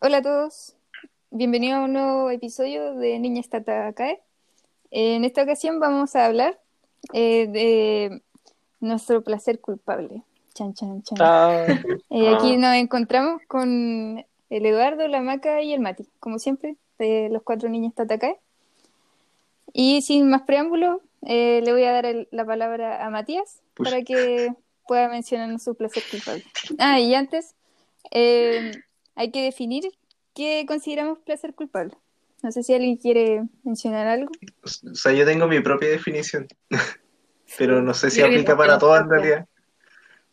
Hola a todos, bienvenidos a un nuevo episodio de Niña Estata Cae. En esta ocasión vamos a hablar eh, de nuestro placer culpable. Chan, chan, chan. Ah, Eh, aquí nos encontramos con el Eduardo, la Maca y el Mati, como siempre, de los cuatro niños Tatacae. Y sin más preámbulos, eh, le voy a dar el- la palabra a Matías Push. para que pueda mencionar su placer culpable. Ah, y antes, eh, hay que definir qué consideramos placer culpable. No sé si alguien quiere mencionar algo. o sea, yo tengo mi propia definición, pero no sé si aplica para todos en realidad.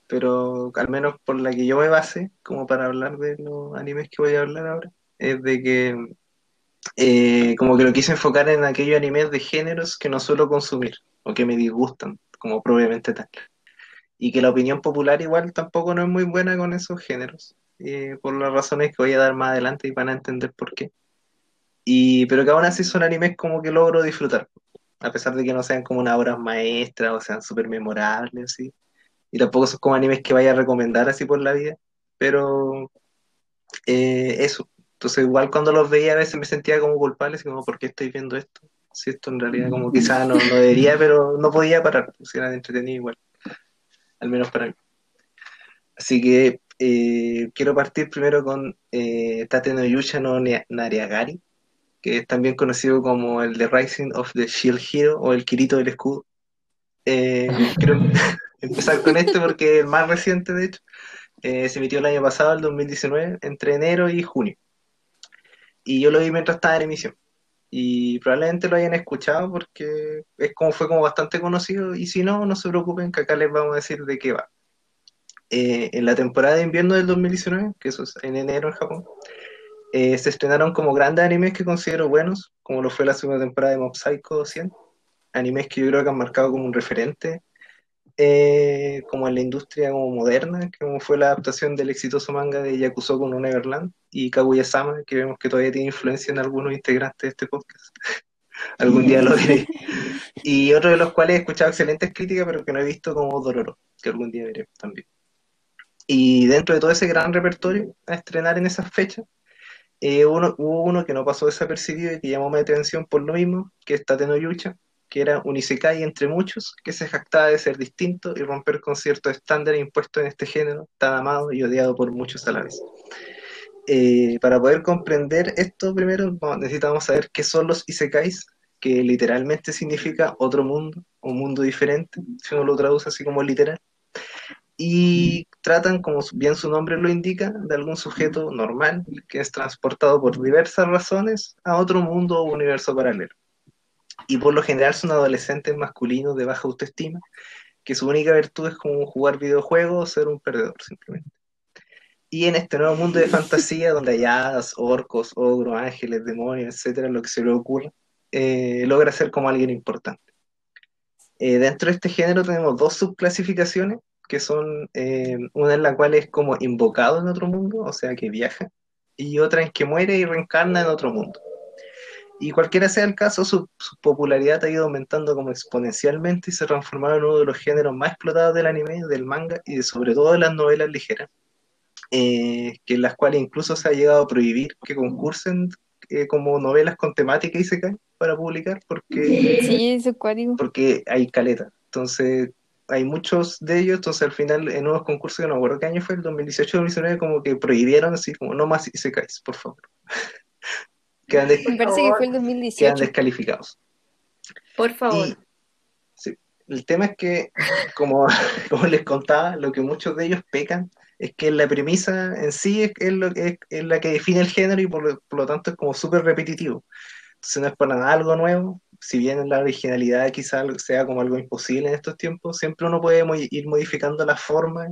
Pero al menos por la que yo me base, como para hablar de los animes que voy a hablar ahora, es de que eh, como que lo quise enfocar en aquellos animes de géneros que no suelo consumir o que me disgustan, como propiamente tal. Y que la opinión popular igual tampoco no es muy buena con esos géneros, eh, por las razones que voy a dar más adelante y van a entender por qué. Y, pero que aún así son animes como que logro disfrutar, a pesar de que no sean como unas obras maestras o sean súper memorables, así. Y tampoco son como animes que vaya a recomendar así por la vida, pero eh, eso. Entonces igual cuando los veía a veces me sentía como culpable, así como, ¿por qué estoy viendo esto? Si esto en realidad como quizás no, no debería, pero no podía parar, si era entretenido igual, al menos para mí. Así que eh, quiero partir primero con eh, Tate no Yusha no Nariagari, que es también conocido como el The Rising of the Shield Hero o el Kirito del Escudo. Eh, quiero empezar con este porque es el más reciente, de hecho. Eh, se emitió el año pasado, el 2019, entre enero y junio. Y yo lo vi mientras estaba en emisión. Y probablemente lo hayan escuchado porque es como fue como bastante conocido. Y si no, no se preocupen que acá les vamos a decir de qué va. Eh, en la temporada de invierno del 2019, que eso es en enero en Japón, eh, se estrenaron como grandes animes que considero buenos, como lo fue la segunda temporada de Mob Psycho 100, animes que yo creo que han marcado como un referente, eh, como en la industria como moderna, como fue la adaptación del exitoso manga de Yakusoku no Neverland y Kaguya-sama, que vemos que todavía tiene influencia en algunos integrantes de este podcast. Algún día lo veré. Y otro de los cuales he escuchado excelentes críticas, pero que no he visto como Dororo, que algún día veré también. Y dentro de todo ese gran repertorio a estrenar en esas fechas, eh, uno, hubo uno que no pasó desapercibido y que llamó mi atención por lo mismo, que es Tate no Yucha, que era un isekai entre muchos, que se jactaba de ser distinto y romper con ciertos estándares impuestos en este género, tan amado y odiado por muchos a la vez. Eh, para poder comprender esto primero, necesitamos saber qué son los isekais, que literalmente significa otro mundo, o mundo diferente, si uno lo traduce así como literal y tratan, como bien su nombre lo indica, de algún sujeto normal que es transportado por diversas razones a otro mundo o universo paralelo. Y por lo general son adolescentes masculinos de baja autoestima, que su única virtud es como jugar videojuegos o ser un perdedor, simplemente. Y en este nuevo mundo de fantasía, donde hay hadas, orcos, ogros, ángeles, demonios, etcétera, lo que se le ocurra, eh, logra ser como alguien importante. Eh, dentro de este género tenemos dos subclasificaciones que son eh, una en la cual es como invocado en otro mundo, o sea que viaja, y otra en que muere y reencarna en otro mundo. Y cualquiera sea el caso, su, su popularidad ha ido aumentando como exponencialmente y se transformaron en uno de los géneros más explotados del anime, del manga y de, sobre todo de las novelas ligeras, eh, que en las cuales incluso se ha llegado a prohibir que concursen eh, como novelas con temática y se caen para publicar porque Sí, porque hay caleta. Entonces, hay muchos de ellos, entonces al final en unos concursos que no me acuerdo qué año fue, el 2018-2019, como que prohibieron así, como no más Isekais, por favor. quedan, des- Me parece que fue el quedan 2018. descalificados. Por favor. Y sí, el tema es que, como, como les contaba, lo que muchos de ellos pecan es que la premisa en sí es, es lo, es, es la que define el género y por lo, por lo tanto es como súper repetitivo. Entonces no es para nada algo nuevo, si bien la originalidad quizá sea como algo imposible en estos tiempos, siempre uno puede ir modificando la forma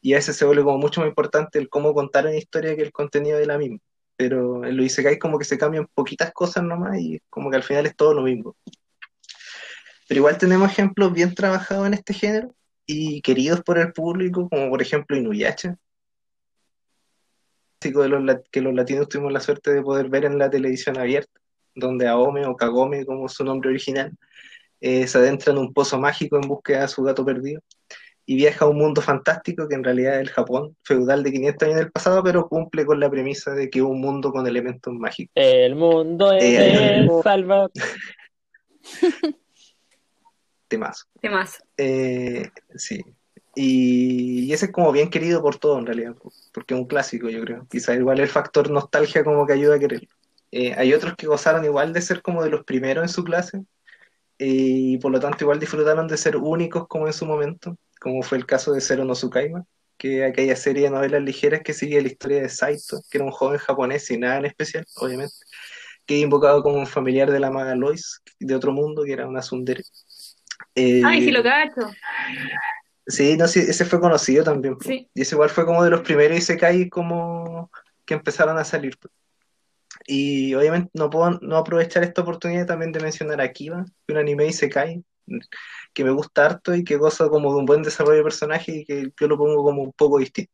y a veces se vuelve como mucho más importante el cómo contar una historia que el contenido de la misma. Pero en lo Isekai como que se cambian poquitas cosas nomás y como que al final es todo lo mismo. Pero igual tenemos ejemplos bien trabajados en este género y queridos por el público, como por ejemplo Inuyasha, de que los latinos tuvimos la suerte de poder ver en la televisión abierta, donde Aome o Kagome, como su nombre original, eh, se adentra en un pozo mágico en búsqueda de su gato perdido. y viaja a un mundo fantástico que en realidad es el Japón feudal de 500 años del pasado, pero cumple con la premisa de que es un mundo con elementos mágicos. El mundo es Eh, el salva. Temazo. Temas. Eh, sí. Y, y ese es como bien querido por todo en realidad, porque es un clásico, yo creo. Quizá igual el factor nostalgia como que ayuda a quererlo. Eh, hay otros que gozaron igual de ser como de los primeros en su clase eh, y por lo tanto igual disfrutaron de ser únicos como en su momento, como fue el caso de Zero no Tsukaima, que aquella serie de novelas ligeras que sigue la historia de Saito, que era un joven japonés sin nada en especial, obviamente, que invocado como un familiar de la maga Lois, de otro mundo, que era una tsundere. Eh, Ay, sí lo cacho. Sí, no, sí, ese fue conocido también. Sí. Y ese igual fue como de los primeros Isekai como que empezaron a salir. Y obviamente no puedo no aprovechar esta oportunidad también de mencionar a es un anime Isekai que me gusta harto y que goza como de un buen desarrollo de personaje y que yo lo pongo como un poco distinto.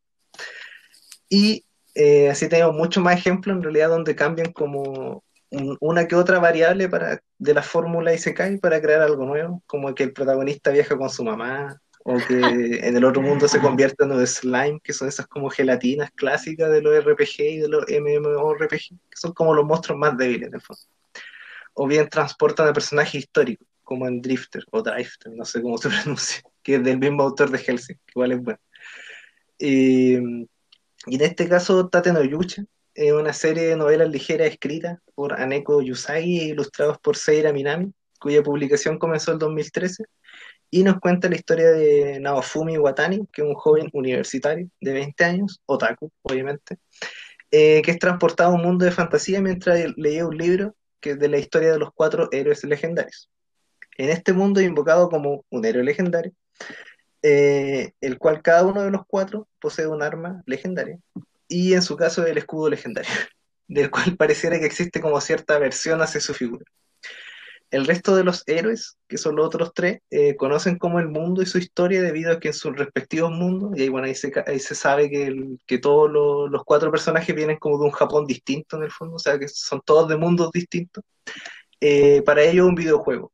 Y eh, así tenemos muchos más ejemplos en realidad donde cambian como un- una que otra variable para, de la fórmula Isekai para crear algo nuevo, como que el protagonista viaja con su mamá, o que en el otro mundo se convierte en los slime, que son esas como gelatinas clásicas de los RPG y de los MMORPG, que son como los monstruos más débiles en el fondo. O bien transportan a personajes históricos, como en Drifter o Drifter, no sé cómo se pronuncia, que es del mismo autor de Helsing, que igual es bueno. Y, y en este caso, Tate no Yucha es una serie de novelas ligeras escritas por Aneko Yusagi e ilustrados por Seira Minami, cuya publicación comenzó el 2013 y nos cuenta la historia de Naofumi Watani, que es un joven universitario de 20 años, otaku, obviamente, eh, que es transportado a un mundo de fantasía mientras leía un libro que es de la historia de los cuatro héroes legendarios. En este mundo es invocado como un héroe legendario, eh, el cual cada uno de los cuatro posee un arma legendaria, y en su caso el escudo legendario, del cual pareciera que existe como cierta versión hacia su figura. El resto de los héroes, que son los otros tres, eh, conocen como el mundo y su historia debido a que en sus respectivos mundos, y ahí, bueno, ahí, se, sabe que, todos los, los cuatro personajes vienen como de un Japón distinto en el fondo, o sea que son todos de mundos distintos. Eh, para ellos es un videojuego,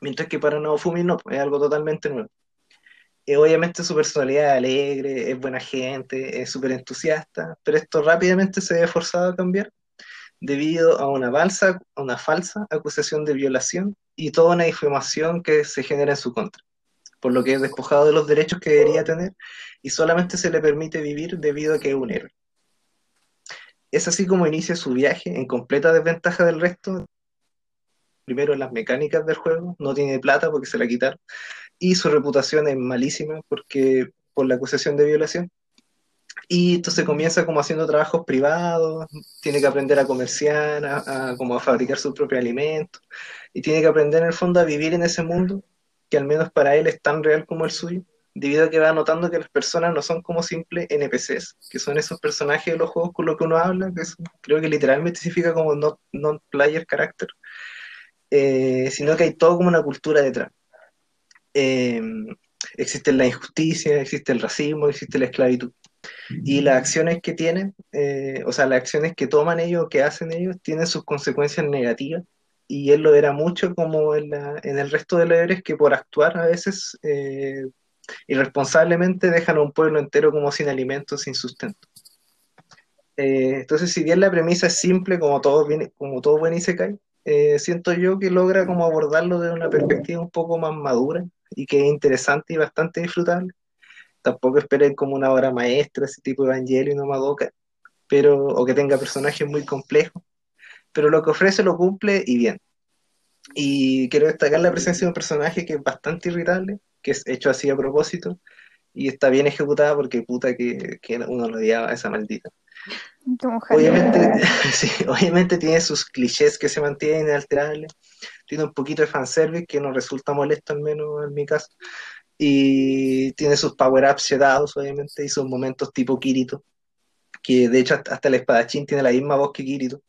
mientras que para Naofumi no, es algo totalmente nuevo. Eh, obviamente su personalidad es alegre, es buena gente, es súper entusiasta, pero esto rápidamente se ve forzado a cambiar debido a una, falsa, una falsa acusación de violación y toda una difamación que se genera en su contra, por lo que es despojado de los derechos que debería tener y solamente se le permite vivir debido a que es un héroe. Es así como inicia su viaje en completa desventaja del resto. Primero las mecánicas del juego, no tiene plata porque se la quitaron, y su reputación es malísima porque por la acusación de violación. Y entonces comienza como haciendo trabajos privados, tiene que aprender a comerciar, a, como a fabricar sus propios alimentos, y tiene que aprender en el fondo a vivir en ese mundo, que al menos para él es tan real como el suyo, debido a que va notando que las personas no son como simples NPCs, que son esos personajes de los juegos con los que uno habla, que es, creo que literalmente significa como non-player character, eh, sino que hay todo como una cultura detrás. Eh, existe la injusticia, existe el racismo, existe la esclavitud y las acciones que tienen, eh, o sea, las acciones que toman ellos, que hacen ellos, tienen sus consecuencias negativas. Y él lo verá mucho como en, la, en el resto de héroes que por actuar a veces eh, irresponsablemente dejan a un pueblo entero como sin alimentos, sin sustento. Eh, entonces, si bien la premisa es simple, como todo, viene, como todo buen Isekai, eh, siento yo que logra como abordarlo de una perspectiva un poco más madura y que es interesante y bastante disfrutable tampoco esperen como una obra maestra, ese tipo de Evangelion o Madoka, pero, o que tenga personajes muy complejos, pero lo que ofrece lo cumple y bien. Y quiero destacar la presencia de un personaje que es bastante irritable, que es hecho así a propósito, y está bien ejecutada porque puta que, que uno lo odiaba a esa maldita. Obviamente, sí, obviamente tiene sus clichés que se mantienen inalterables, tiene un poquito de fanservice que no resulta molesto, al menos en mi caso, y tiene sus power-ups sedados, obviamente, y sus momentos tipo Kirito, que de hecho hasta, el espadachín tiene la misma voz que Kirito,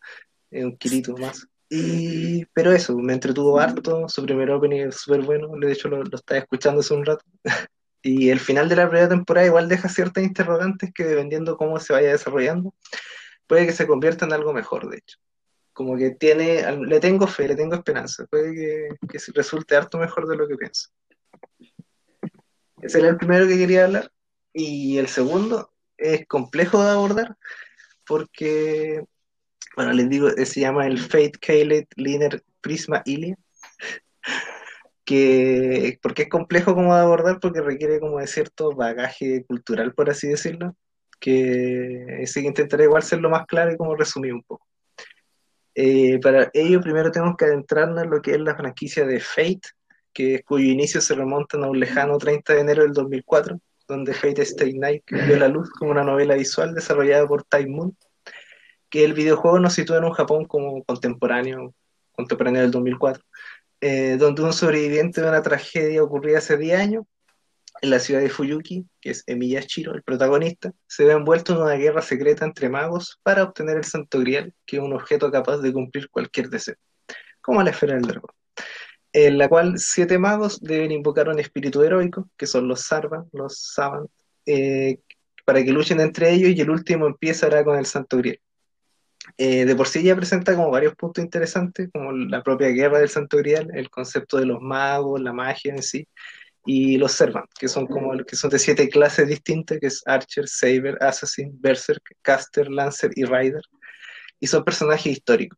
es un Kirito más. Y, pero eso, me entretuvo harto, su primer opening es súper bueno, de hecho lo, lo estaba escuchando hace un rato. y el final de la primera temporada igual deja ciertas interrogantes que dependiendo cómo se vaya desarrollando, puede que se convierta en algo mejor, de hecho. Como que tiene, le tengo fe, le tengo esperanza, puede que, que resulte harto mejor de lo que pienso. Ese era el primero que quería hablar. Y el segundo es complejo de abordar porque, bueno, les digo, se llama el Fate Kaylet Liner Prisma Ilia. Que, porque es complejo como de abordar porque requiere como de cierto bagaje cultural, por así decirlo, que sí intentaré igual ser lo más claro y como resumir un poco. Eh, para ello primero tenemos que adentrarnos en lo que es la franquicia de Fate, que, cuyo inicio se remonta a un lejano 30 de enero del 2004, donde Fate Stay Night vio la luz como una novela visual desarrollada por Time Moon, que el videojuego nos sitúa en un Japón como contemporáneo, contemporáneo del 2004, eh, donde un sobreviviente de una tragedia ocurrida hace 10 años en la ciudad de Fuyuki, que es Emiya Shiro, el protagonista, se ve envuelto en una guerra secreta entre magos para obtener el Santo Grial, que es un objeto capaz de cumplir cualquier deseo, como la esfera del dragón, en la cual siete magos deben invocar un espíritu heroico, que son los Sarvan, los Savant, eh, para que luchen entre ellos y el último empezará con el Santo Grial. Eh, de por sí ya presenta como varios puntos interesantes, como la propia guerra del Santo Grial, el concepto de los magos, la magia en sí, y los Servant, que son como que son de siete clases distintas, que es Archer, Saber, Assassin, Berserk, Caster, Lancer y Rider, y son personajes históricos.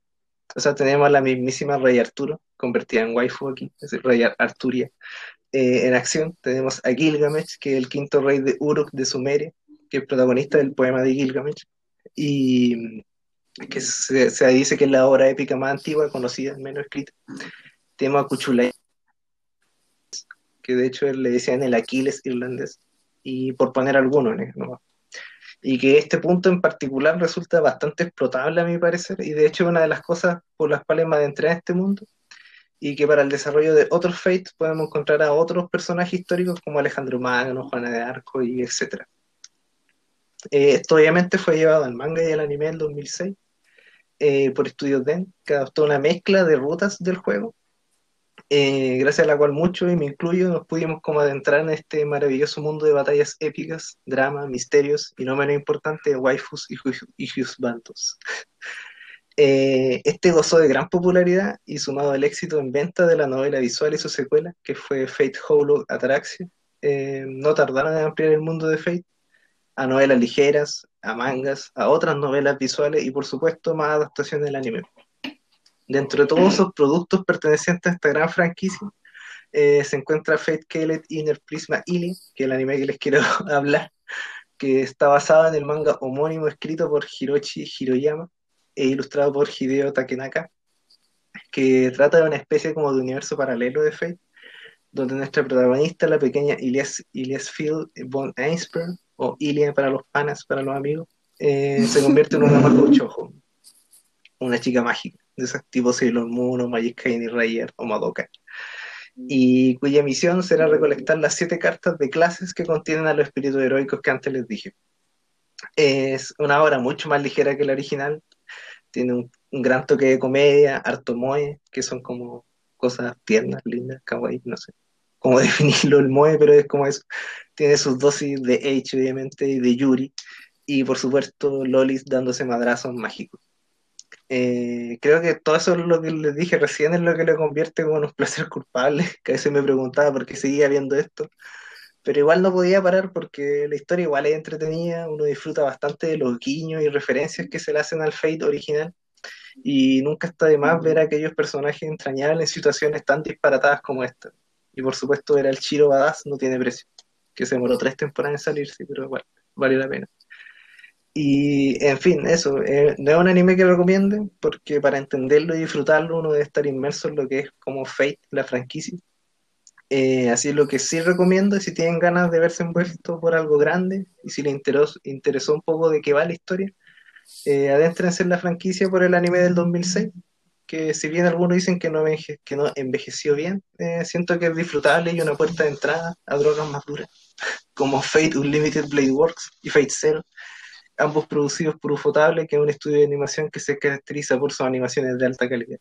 O sea, tenemos a la mismísima Rey Arturo, convertida en waifu aquí, es decir, Rey Arturia. Eh, en acción tenemos a Gilgamesh, que es el quinto rey de Uruk de Sumeria, que es protagonista del poema de Gilgamesh, y que se, se dice que es la obra épica más antigua, conocida, menos escrita. Tenemos a que de hecho le decían el Aquiles irlandés, y por poner alguno en ¿no? Y que este punto en particular resulta bastante explotable a mi parecer, y de hecho una de las cosas por las cuales me adentré en este mundo, y que para el desarrollo de otros Fates podemos encontrar a otros personajes históricos como Alejandro Magno, Juana de Arco y etc. Eh, esto obviamente fue llevado al manga y al anime en 2006 eh, por Estudios Den, que adoptó una mezcla de rutas del juego eh, gracias a la cual muchos, y me incluyo, nos pudimos como adentrar en este maravilloso mundo de batallas épicas, drama, misterios y no menos importante, waifus y, y. Eh, este gozó de gran popularidad y sumado al éxito en venta de la novela visual y su secuela, que fue Fate Hollow Ataraxia, eh, no tardaron en ampliar el mundo de Fate a novelas ligeras, a mangas, a otras novelas visuales y por supuesto más adaptaciones del anime. Dentro de todos esos productos pertenecientes a esta gran franquicia, eh, se encuentra Fate Kelet Inner Prisma Ili, que es el anime que les quiero hablar, que está basado en el manga homónimo escrito por Hiroshi Hiroyama ilustrado por Hideo Takenaka, que trata de una especie como de universo paralelo de Fate, donde nuestra protagonista, la pequeña Ilias, Ilias Field von Einsberg, o Ilia para los panas, para los amigos, eh, se convierte en una Chojo, una chica mágica de esos tipos Sailor Moon o Magic Kane y Rayer o Madoka, y cuya misión será recolectar las siete cartas de clases que contienen a los espíritus heroicos que antes les dije. Es una obra mucho más ligera que la original, tiene un, gran toque de comedia, harto moe, que son como cosas tiernas, lindas, kawaii, no sé cómo definirlo el moe, pero es como eso. Tiene sus dosis de H, obviamente, y de Yuri, y por supuesto Lolis dándose madrazos mágicos. Eh, creo que todo eso es lo que les dije recién es lo que le convierte como unos placeres culpables, que a veces me preguntaba por qué seguía viendo esto, pero igual no podía parar porque la historia igual es entretenida, uno disfruta bastante de los guiños y referencias que se le hacen al Fate original, y nunca está de más ver a aquellos personajes entrañables en situaciones tan disparatadas como esta. Y por supuesto ver al Chiro Badass no tiene precio, que se demoró tres temporadas en salirse, pero igual, vale la pena. Y, en fin, eso, eh, no es un anime que recomienden, porque para entenderlo y disfrutarlo uno debe estar inmerso en lo que es como Fate, la franquicia. Eh, así lo que sí recomiendo si tienen ganas de verse envueltos por algo grande y si les interesó, interesó un poco de qué va la historia, eh, adéntrense en la franquicia por el anime del 2006, que si bien algunos dicen que no, que no envejeció bien, eh, siento que es disfrutable y una puerta de entrada a drogas más duras, como Fate Unlimited Blade Works y Fate Zero ambos producidos por Ufotable, que es un estudio de animación que se caracteriza por sus animaciones de alta calidad.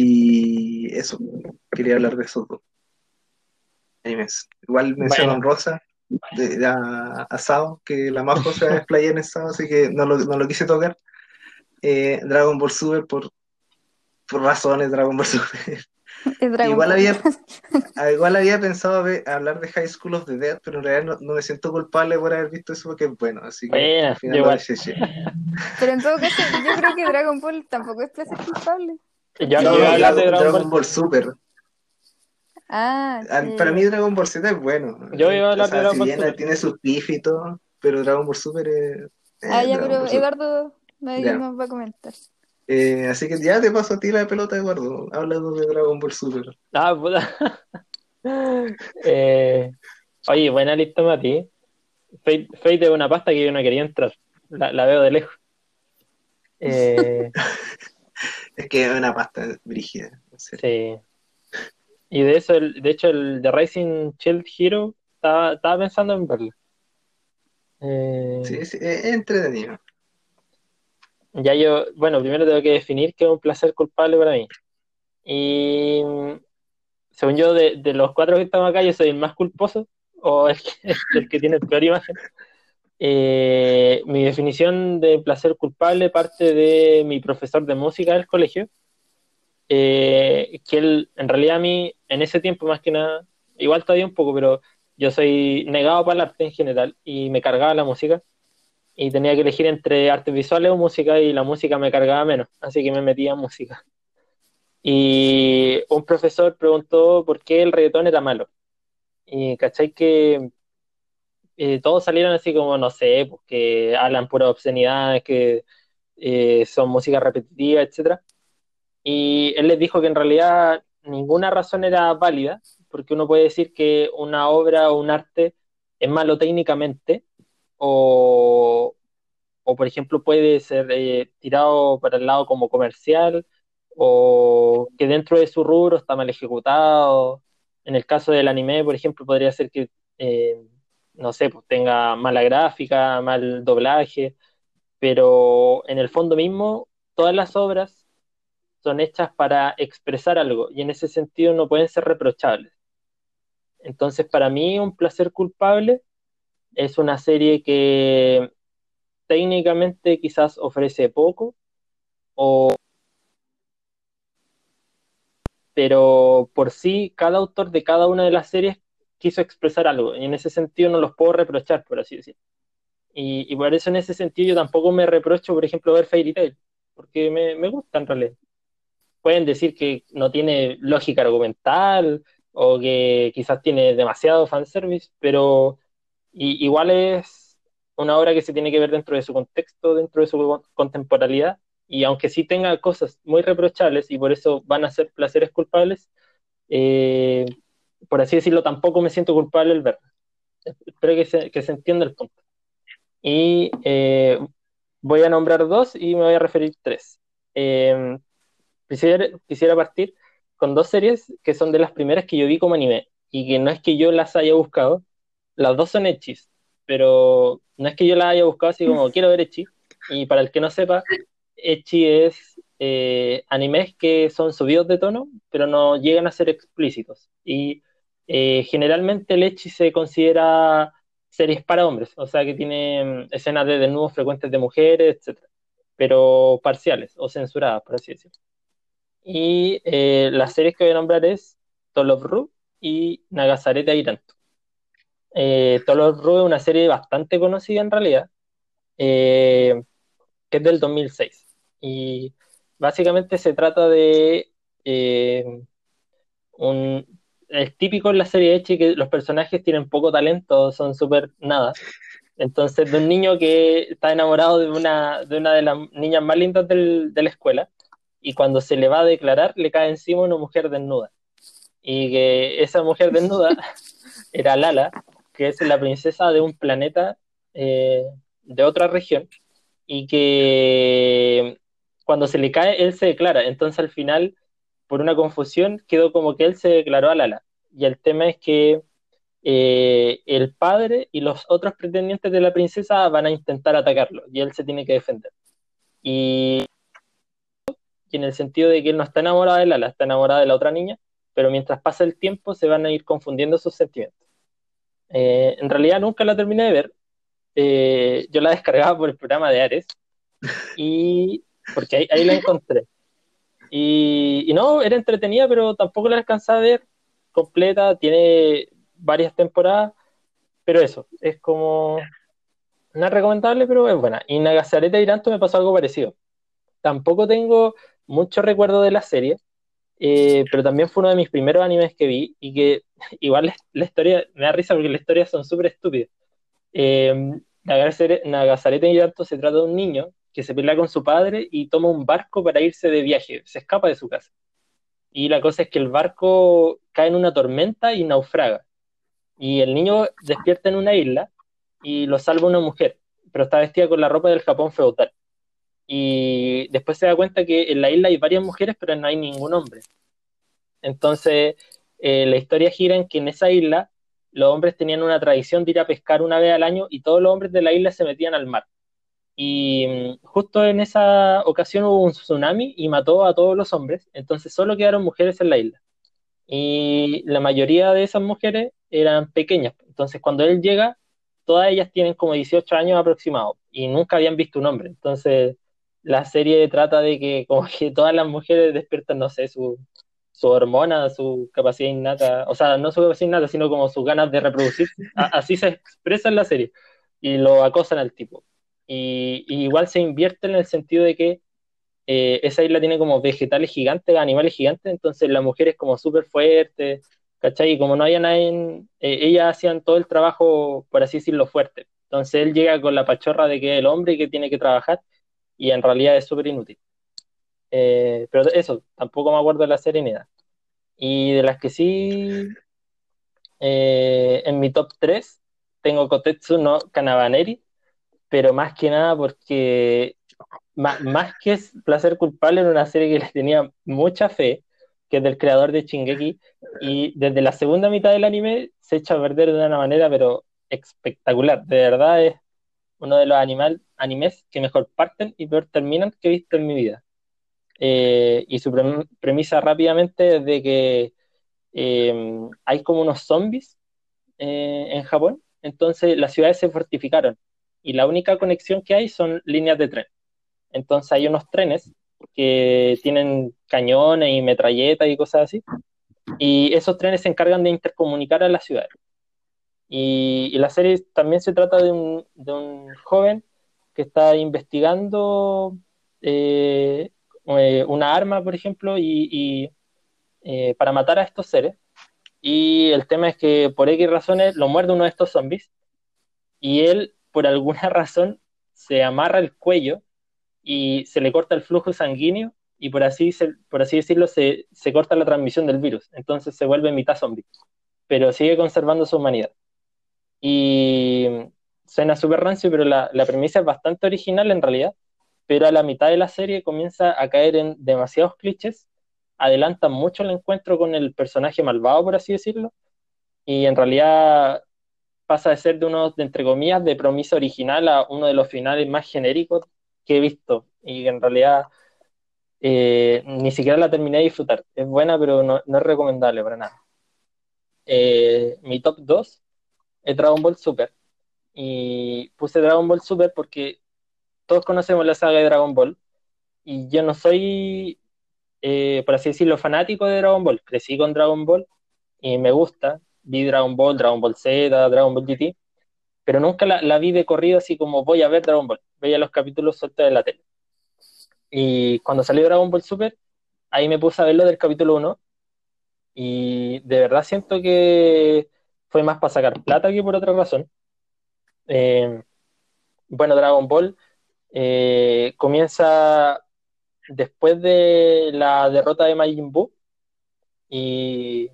Y eso, quería hablar de esos dos animes. Igual menciono Rosa, de, a, Sao, que la más cosa es player en Sao, así que no lo, no lo quise tocar. Eh, Dragon Ball Super por, por razones Dragon Ball Super. Dragon Igual Ball. había, ah, igual había pensado hablar de High School of the Dead, pero en realidad no, no me siento culpable por haber visto eso porque es bueno, así que Buena, al final lo. Pero en todo caso, yo creo que Dragon Ball tampoco es placer culpable. Yo No, yo iba a hablar de Dragon, Dragon Dragon Ball. Ball Super. Ah, Ah, sí. Para mí Dragon Ball Z es bueno. Yo iba a hablar O sea, de Dragon si Ball bien Super. tiene sus pif y todo, pero Dragon Ball Super es... Ah, ya, Dragon pero. Eduardo nadie Ya. nos va a comentar. Eh, así que ya te paso a ti la pelota, Eduardo, hablando de Dragon Ball Super. Ah, puta. Eh, oye, buena lista, Mati. Fate, Fate es una pasta que yo no quería entrar. La, la veo de lejos. Eh, Es que es una pasta brígida. sí. Y de eso, el- de hecho, el de Rising Shield Hero estaba, estaba pensando en verlo. Eh, Sí, sí, es entretenido. Ya yo, bueno, primero tengo que definir qué es un placer culpable para mí. Y según yo, de, de los cuatro que estamos acá, yo soy el más culposo o el que, el que tiene peor imagen. Eh, mi definición de placer culpable parte de mi profesor de música del colegio, eh, que él, en realidad a mí, en ese tiempo más que nada, igual todavía un poco, pero yo soy negado para el arte en general y me cargaba la música y tenía que elegir entre artes visuales o música y la música me cargaba menos, así que me metía en música. Y un profesor preguntó por qué el reggaetón era malo. Y cachai que eh, todos salieron así como, no sé, pues, que hablan pura obscenidades, que eh, son música repetitiva, etcétera. Y él les dijo que en realidad ninguna razón era válida, porque uno puede decir que una obra o un arte es malo técnicamente, o, o por ejemplo puede ser eh, tirado para el lado como comercial, o que dentro de su rubro está mal ejecutado. En el caso del anime, por ejemplo, podría ser que, eh, no sé, pues tenga mala gráfica, mal doblaje, pero en el fondo mismo, todas las obras son hechas para expresar algo y en ese sentido no pueden ser reprochables. Entonces, para mí, un placer culpable es una serie que técnicamente quizás ofrece poco, o... pero por sí, cada autor de cada una de las series quiso expresar algo y en ese sentido no los puedo reprochar, por así decirlo. Y, y por eso en ese sentido yo tampoco me reprocho, por ejemplo, ver Fairy Tail, porque me, me gusta en realidad. Pueden decir que no tiene lógica argumental o que quizás tiene demasiado fanservice, pero igual es una obra que se tiene que ver dentro de su contexto, dentro de su contemporaneidad, y aunque sí tenga cosas muy reprochables y por eso van a ser placeres culpables, eh, por así decirlo, tampoco me siento culpable al verla. Espero que se, que se entienda el punto. Y eh, voy a nombrar dos y me voy a referir tres. Eh, quisiera, quisiera partir con dos series que son de las primeras que yo vi como anime y que no es que yo las haya buscado, las dos son hechis, pero no es que yo las haya buscado así como quiero ver Echi. Y para el que no sepa, Echi es eh, animes que son subidos de tono, pero no llegan a ser explícitos. Y eh, generalmente el Echi se considera series para hombres, o sea que tiene mm, escenas de desnudos frecuentes de mujeres, etc. Pero parciales o censuradas, por así decirlo. Y eh, las series que voy a nombrar es Tolov y Nagasarete Airanto. Eh, Tolov es una serie bastante conocida en realidad, eh, que es del 2006. Y básicamente se trata de un, es típico en la serie Echi que los personajes tienen poco talento, son súper nada. Entonces, de un niño que está enamorado de una de, una de las niñas más lindas del, de la escuela, y cuando se le va a declarar, le cae encima una mujer desnuda. Y que esa mujer desnuda era Lala, que es la princesa de un planeta eh, de otra región, y que cuando se le cae, él se declara. Entonces, al final, por una confusión, quedó como que él se declaró a Lala. Y el tema es que eh, el padre y los otros pretendientes de la princesa van a intentar atacarlo y él se tiene que defender. Y, en el sentido de que él no está enamorado de Lala, está enamorado de la otra niña, pero mientras pasa el tiempo se van a ir confundiendo sus sentimientos. Eh, en realidad nunca la terminé de ver. Eh, yo la descargaba por el programa de Ares y porque ahí la encontré. Y, y no, era entretenida, pero tampoco la alcanzé a ver completa. Tiene varias temporadas, pero eso, es como. No es recomendable, pero es buena. Y Nagasareta Iranto me pasó algo parecido. Tampoco tengo mucho recuerdo de la serie, eh, pero también fue uno de mis primeros animes que vi y que igual la, historia me da risa porque las historias son súper estúpidas. Eh, Nagasareta Iranto se trata de un niño que se pelea con su padre y toma un barco para irse de viaje, se escapa de su casa. Y la cosa es que el barco cae en una tormenta y naufraga. Y el niño despierta en una isla y lo salva una mujer, pero está vestida con la ropa del Japón feudal. Y después se da cuenta que en la isla hay varias mujeres, pero no hay ningún hombre. Entonces, eh, la historia gira en que en esa isla los hombres tenían una tradición de ir a pescar una vez al año y todos los hombres de la isla se metían al mar. Y mm, justo en esa ocasión hubo un tsunami y mató a todos los hombres, entonces solo quedaron mujeres en la isla. Y la mayoría de esas mujeres eran pequeñas. Entonces cuando él llega, todas ellas tienen como 18 años aproximados y nunca habían visto un hombre. Entonces la serie trata de que como que todas las mujeres despiertan, no sé, su, su hormona, su capacidad innata, o sea, no su capacidad innata, sino como sus ganas de reproducir. así se expresa en la serie y lo acosan al tipo. Y, y igual se invierte en el sentido de que eh, esa isla tiene como vegetales gigantes, animales gigantes, entonces la mujer es como súper fuerte, ¿cachai? Y como no había nadie, eh, ellas hacían todo el trabajo, por así decirlo, fuerte. Entonces él llega con la pachorra de que es el hombre que tiene que trabajar, y en realidad es súper inútil. Eh, pero eso, tampoco me acuerdo de la serie ni nada. Y de las que sí, eh, en mi top 3 tengo Kotetsu no Kanabaneri, pero más que nada porque más, que es placer culpable era una serie que le tenía mucha fe, que es del creador de Shingeki, y desde la segunda mitad del anime se echa a perder de una manera pero espectacular, de verdad es uno de los animal, animes que mejor parten y peor terminan que he visto en mi vida. Eh, y su pre premisa rápidamente es de que eh, hay como unos zombies eh, en Japón, entonces las ciudades se fortificaron y la única conexión que hay son líneas de tren. Entonces hay unos trenes que tienen cañones y metralletas y cosas así, y esos trenes se encargan de intercomunicar a las ciudades. Y, y la serie también se trata de un, de un joven que está investigando eh, eh, una arma, por ejemplo, y, y eh, para matar a estos seres. Y el tema es que por X razones lo muerde uno de estos zombies y él, por alguna razón, se amarra el cuello y se le corta el flujo sanguíneo y por así, por así decirlo se, se, corta la transmisión del virus. Entonces se vuelve mitad zombie, pero sigue conservando su humanidad. Y suena súper rancio, pero la, la, premisa es bastante original en realidad, pero a la mitad de la serie comienza a caer en demasiados clichés, adelantan mucho el encuentro con el personaje malvado, por así decirlo, y en realidad pasa de ser de uno, de, entre comillas, de promesa original a uno de los finales más genéricos que he visto, y en realidad eh, ni siquiera la terminé de disfrutar. Es buena, pero no, no es recomendable para nada. Eh, mi top 2 es Dragon Ball Super. Y puse Dragon Ball Super porque todos conocemos la saga de Dragon Ball. Y yo no soy, eh, por así decirlo, fanático de Dragon Ball. Crecí con Dragon Ball y me gusta. Vi Dragon Ball, Dragon Ball Z, Dragon Ball GT. Pero nunca la, la vi de corrido así como voy a ver Dragon Ball. Veía los capítulos sueltos de la tele. Y cuando salió Dragon Ball Super, ahí me puse a verlo del capítulo 1. Y de verdad siento que fue más para sacar plata que por otra razón. Eh, bueno, Dragon Ball eh, comienza después de la derrota de Majin Buu y,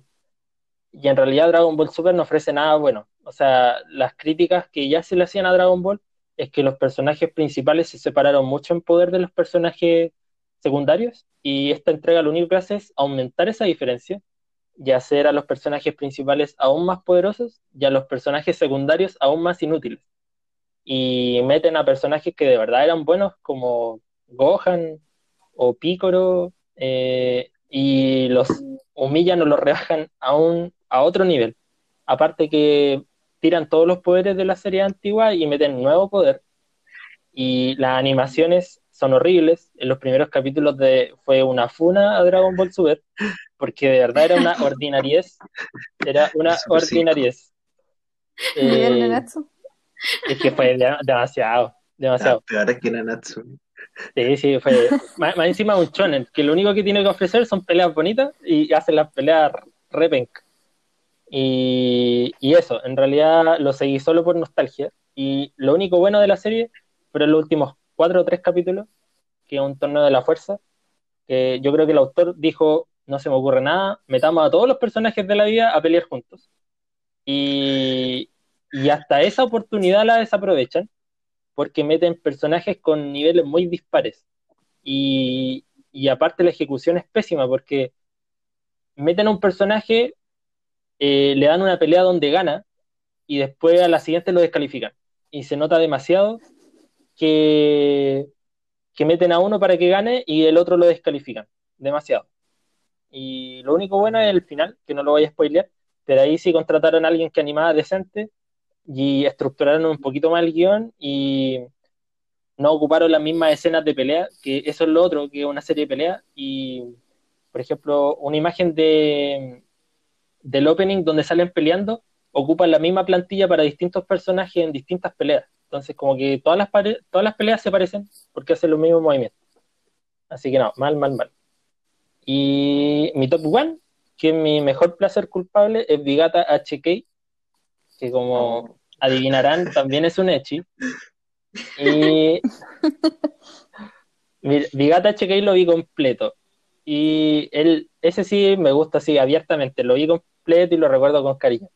y, en realidad Dragon Ball Super no ofrece nada bueno. O sea, las críticas que ya se le hacían a Dragon Ball es que los personajes principales se separaron mucho en poder de los personajes secundarios y esta entrega lo único que hace es aumentar esa diferencia y hacer a los personajes principales aún más poderosos y a los personajes secundarios aún más inútiles. Y meten a personajes que de verdad eran buenos como Gohan o Piccolo eh, y los humillan o los rebajan a, un, a otro nivel. Aparte que tiran todos los poderes de la serie antigua y meten nuevo poder. Y las animaciones son horribles. En los primeros capítulos de, fue una funa a Dragon Ball Super, porque de verdad era una ordinariez. Era una ordinariez. Eh, es que fue demasiado, demasiado. Ah, peor es que Nanatsu. Sí, sí, fue. Más, encima un chonen, que lo único que tiene que ofrecer son peleas bonitas y hace las peleas repenk. Y, eso, en realidad lo seguí solo por nostalgia. Y lo único bueno de la serie fueron los últimos cuatro o tres capítulos, que es un torneo de la fuerza. Que yo creo que el autor dijo: No se me ocurre nada, metamos a todos los personajes de la vida a pelear juntos. Y, y hasta esa oportunidad la desaprovechan porque meten personajes con niveles muy dispares. Y, y aparte la ejecución es pésima porque meten a un personaje, eh, le dan una pelea donde gana y después a la siguiente lo descalifican. Y se nota demasiado que, que meten a uno para que gane y el otro lo descalifican. Demasiado. Y lo único bueno es el final, que no lo voy a spoilear, pero ahí sí contrataron a alguien que animaba decente y estructuraron un poquito más el guion y no ocuparon las mismas escenas de pelea, que eso es lo otro, que una serie de pelea. Y, por ejemplo, una imagen de, del opening donde salen peleando, ocupan la misma plantilla para distintos personajes en distintas peleas. Entonces, como que todas las, todas las peleas se parecen porque hacen los mismos movimientos. Así que no, mal, mal, mal. Y mi top one, que es mi mejor placer culpable, es Vigata HK, que como adivinarán, también es un Echi. Y Vigata HK lo vi completo. Y él, ese sí me gusta así abiertamente, lo vi completo y lo recuerdo con cariño.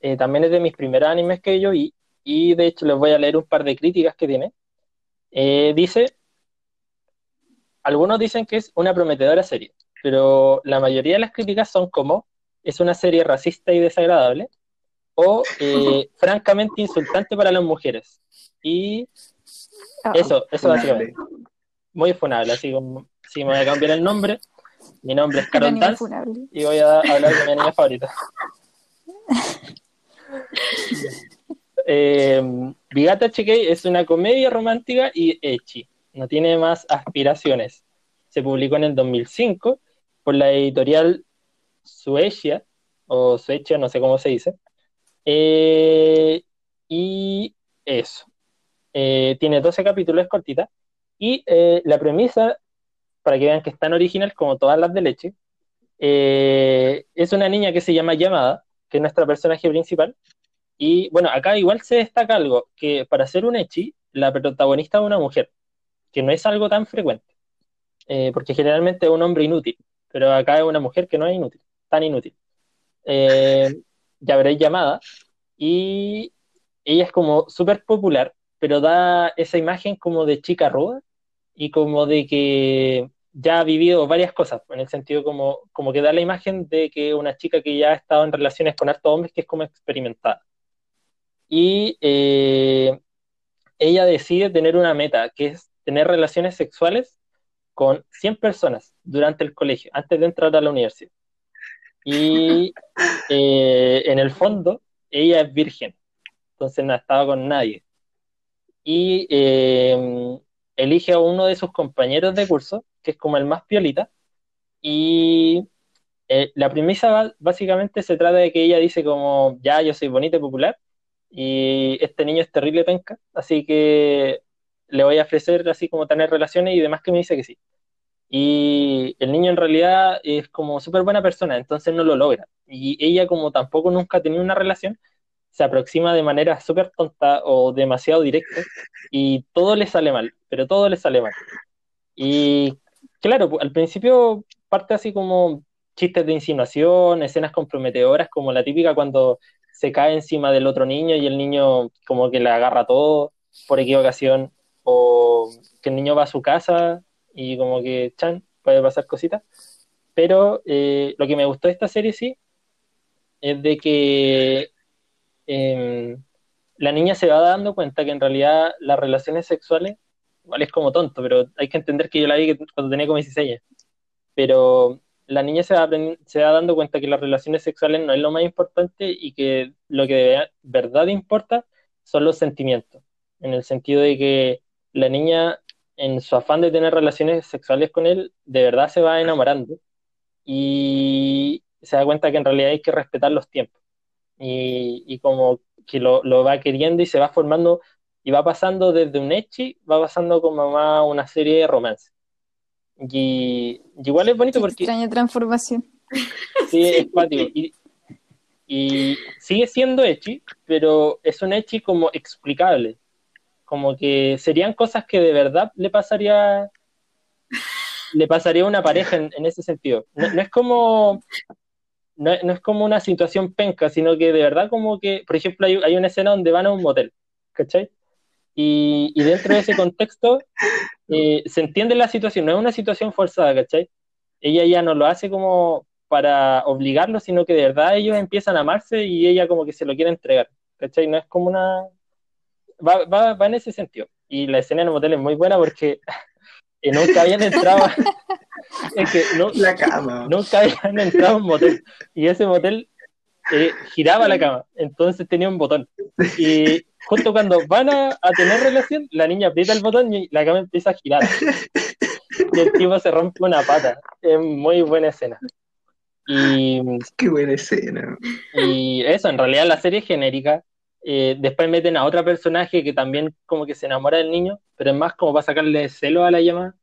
Eh, también es de mis primeros animes que yo vi, y de hecho les voy a leer un par de críticas que tiene. Eh, dice, algunos dicen que es una prometedora serie, pero la mayoría de las críticas son como, es una serie racista y desagradable, o eh, francamente insultante para las mujeres. Y ah, eso, eso básicamente. Muy funable, así como si me voy a cambiar el nombre. Mi nombre es Carol y voy a hablar de mi anime favorita. eh, Bigata es una comedia romántica y echi. No tiene más aspiraciones. Se publicó en el 2005 por la editorial Suecia, o Suecia, no sé cómo se dice. Eh, y eso. Eh, tiene 12 capítulos, es cortita. Y eh, la premisa, para que vean que es tan original como todas las de leche, es una niña que se llama Llamada, que es nuestra personaje principal. Y bueno, acá igual se destaca algo, que para ser un Echi, la protagonista es una mujer, que no es algo tan frecuente, porque generalmente es un hombre inútil, pero acá es una mujer que no es inútil, tan inútil. Eh, ya veréis llamada, y ella es como súper popular, pero da esa imagen como de chica ruda y como de que ya ha vivido varias cosas, en el sentido como, como que da la imagen de que una chica que ya ha estado en relaciones con hartos hombres que es como experimentada. Y eh, ella decide tener una meta, que es tener relaciones sexuales con 100 personas durante el colegio, antes de entrar a la universidad. Y eh, en el fondo, ella es virgen, entonces no ha estado con nadie. Y eh, elige a uno de sus compañeros de curso, que es como el más piolita, y eh, la premisa básicamente se trata de que ella dice como, ya, yo soy bonita y popular, y este niño es terrible penca, así que le voy a ofrecer así como tener relaciones y demás que me dice que sí. Y el niño en realidad es como súper buena persona, entonces no lo logra. Y ella como tampoco nunca ha tenido una relación, se aproxima de manera súper tonta o demasiado directa y todo le sale mal, pero todo le sale mal. Y claro, al principio parte así como chistes de insinuación, escenas comprometedoras, como la típica cuando se cae encima del otro niño y el niño como que le agarra todo por equivocación, o que el niño va a su casa y como que, chan, puede pasar cositas. Pero eh, lo que me gustó de esta serie, sí, es de que em, la niña se va dando cuenta que en realidad las relaciones sexuales, igual es como tonto, pero hay que entender que yo la vi cuando tenía como 16 años. Pero la niña se va, se va dando cuenta que las relaciones sexuales no es lo más importante y que lo que de verdad importa son los sentimientos, en el sentido de que la niña en su afán de tener relaciones sexuales con él, de verdad se va enamorando y se da cuenta que en realidad hay que respetar los tiempos y, y como que lo, lo, va queriendo y se va formando y va pasando desde un echi, va pasando como más una serie de romance. Y, y igual es bonito Qué porque... extraña transformación. Sí, es patio. Y, y sigue siendo echi, pero es un echi como explicable. Como que serían cosas que de verdad le pasaría le pasaría a una pareja en, en ese sentido. No, no es como no, no, es como una situación penca, sino que de verdad como que, por ejemplo, hay, hay una escena donde van a un motel, ¿cachai? Y, y dentro de ese contexto eh, se entiende la situación, no es una situación forzada, ¿cachai? Ella ya no lo hace como para obligarlo, sino que de verdad ellos empiezan a amarse y ella como que se lo quiere entregar, ¿cachai? No es como una... Va, va, va en ese sentido. Y la escena en el motel es muy buena porque y nunca habían entrado es que no, la cama. nunca habían entrado a un motel y ese motel eh, giraba la cama entonces tenía un botón y justo cuando van a, a, tener relación la niña aprieta el botón y la cama empieza a girar. Y el tipo se rompe una pata. Es muy buena escena. Y qué buena escena. y eso en realidad la serie es genérica. Eh, después meten a otra personaje que también como que se enamora del niño, pero es más como para sacarle celo a la llamada.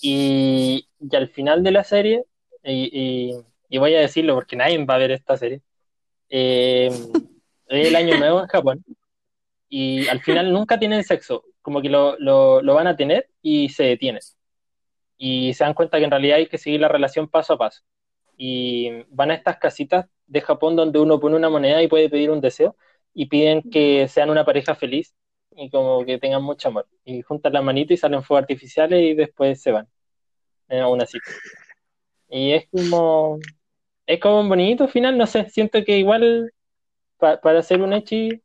Y, y al final de la serie, y, y, y, voy a decirlo porque nadie va a ver esta serie, eh, es el año nuevo en Japón, y al final nunca tienen sexo, como que lo, lo, lo van a tener y se detienen. Y se dan cuenta que en realidad hay que seguir la relación paso a paso. Y van a estas casitas de Japón donde uno pone una moneda y puede pedir un deseo y piden que sean una pareja feliz y como que tengan mucho amor. Y juntan las manitas y salen fuegos artificiales y después se van a una cita. Y es como, es como un bonito final, no sé, siento que igual pa, para hacer un echi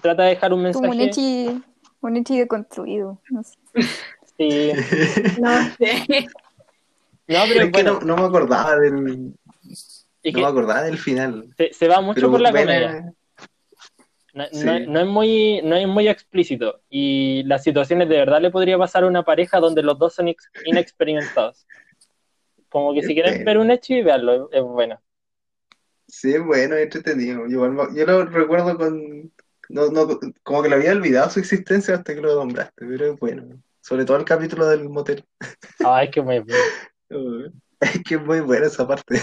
trata de dejar un mensaje. Como un echi, un echi deconstruido, no sé. Sí. no sé. No, pero es bueno, que no, no, me acordaba del. y no me acordaba del final. Se, se va mucho Pero por la buena- comedia. No, Sí. no- no es muy, no es muy explícito. Y las situaciones de verdad le podría pasar a una pareja donde los dos son ex- inexperimentados. Como que si quieren pena. ver un hecho y veanlo, es, es bueno. Sí, es bueno, es entretenido. Yo, yo lo recuerdo con. No, no, como que lo había olvidado su existencia hasta que lo nombraste, pero bueno. Sobre todo el capítulo del motel. Ay, es que muy bueno. Es que es muy buena esa parte.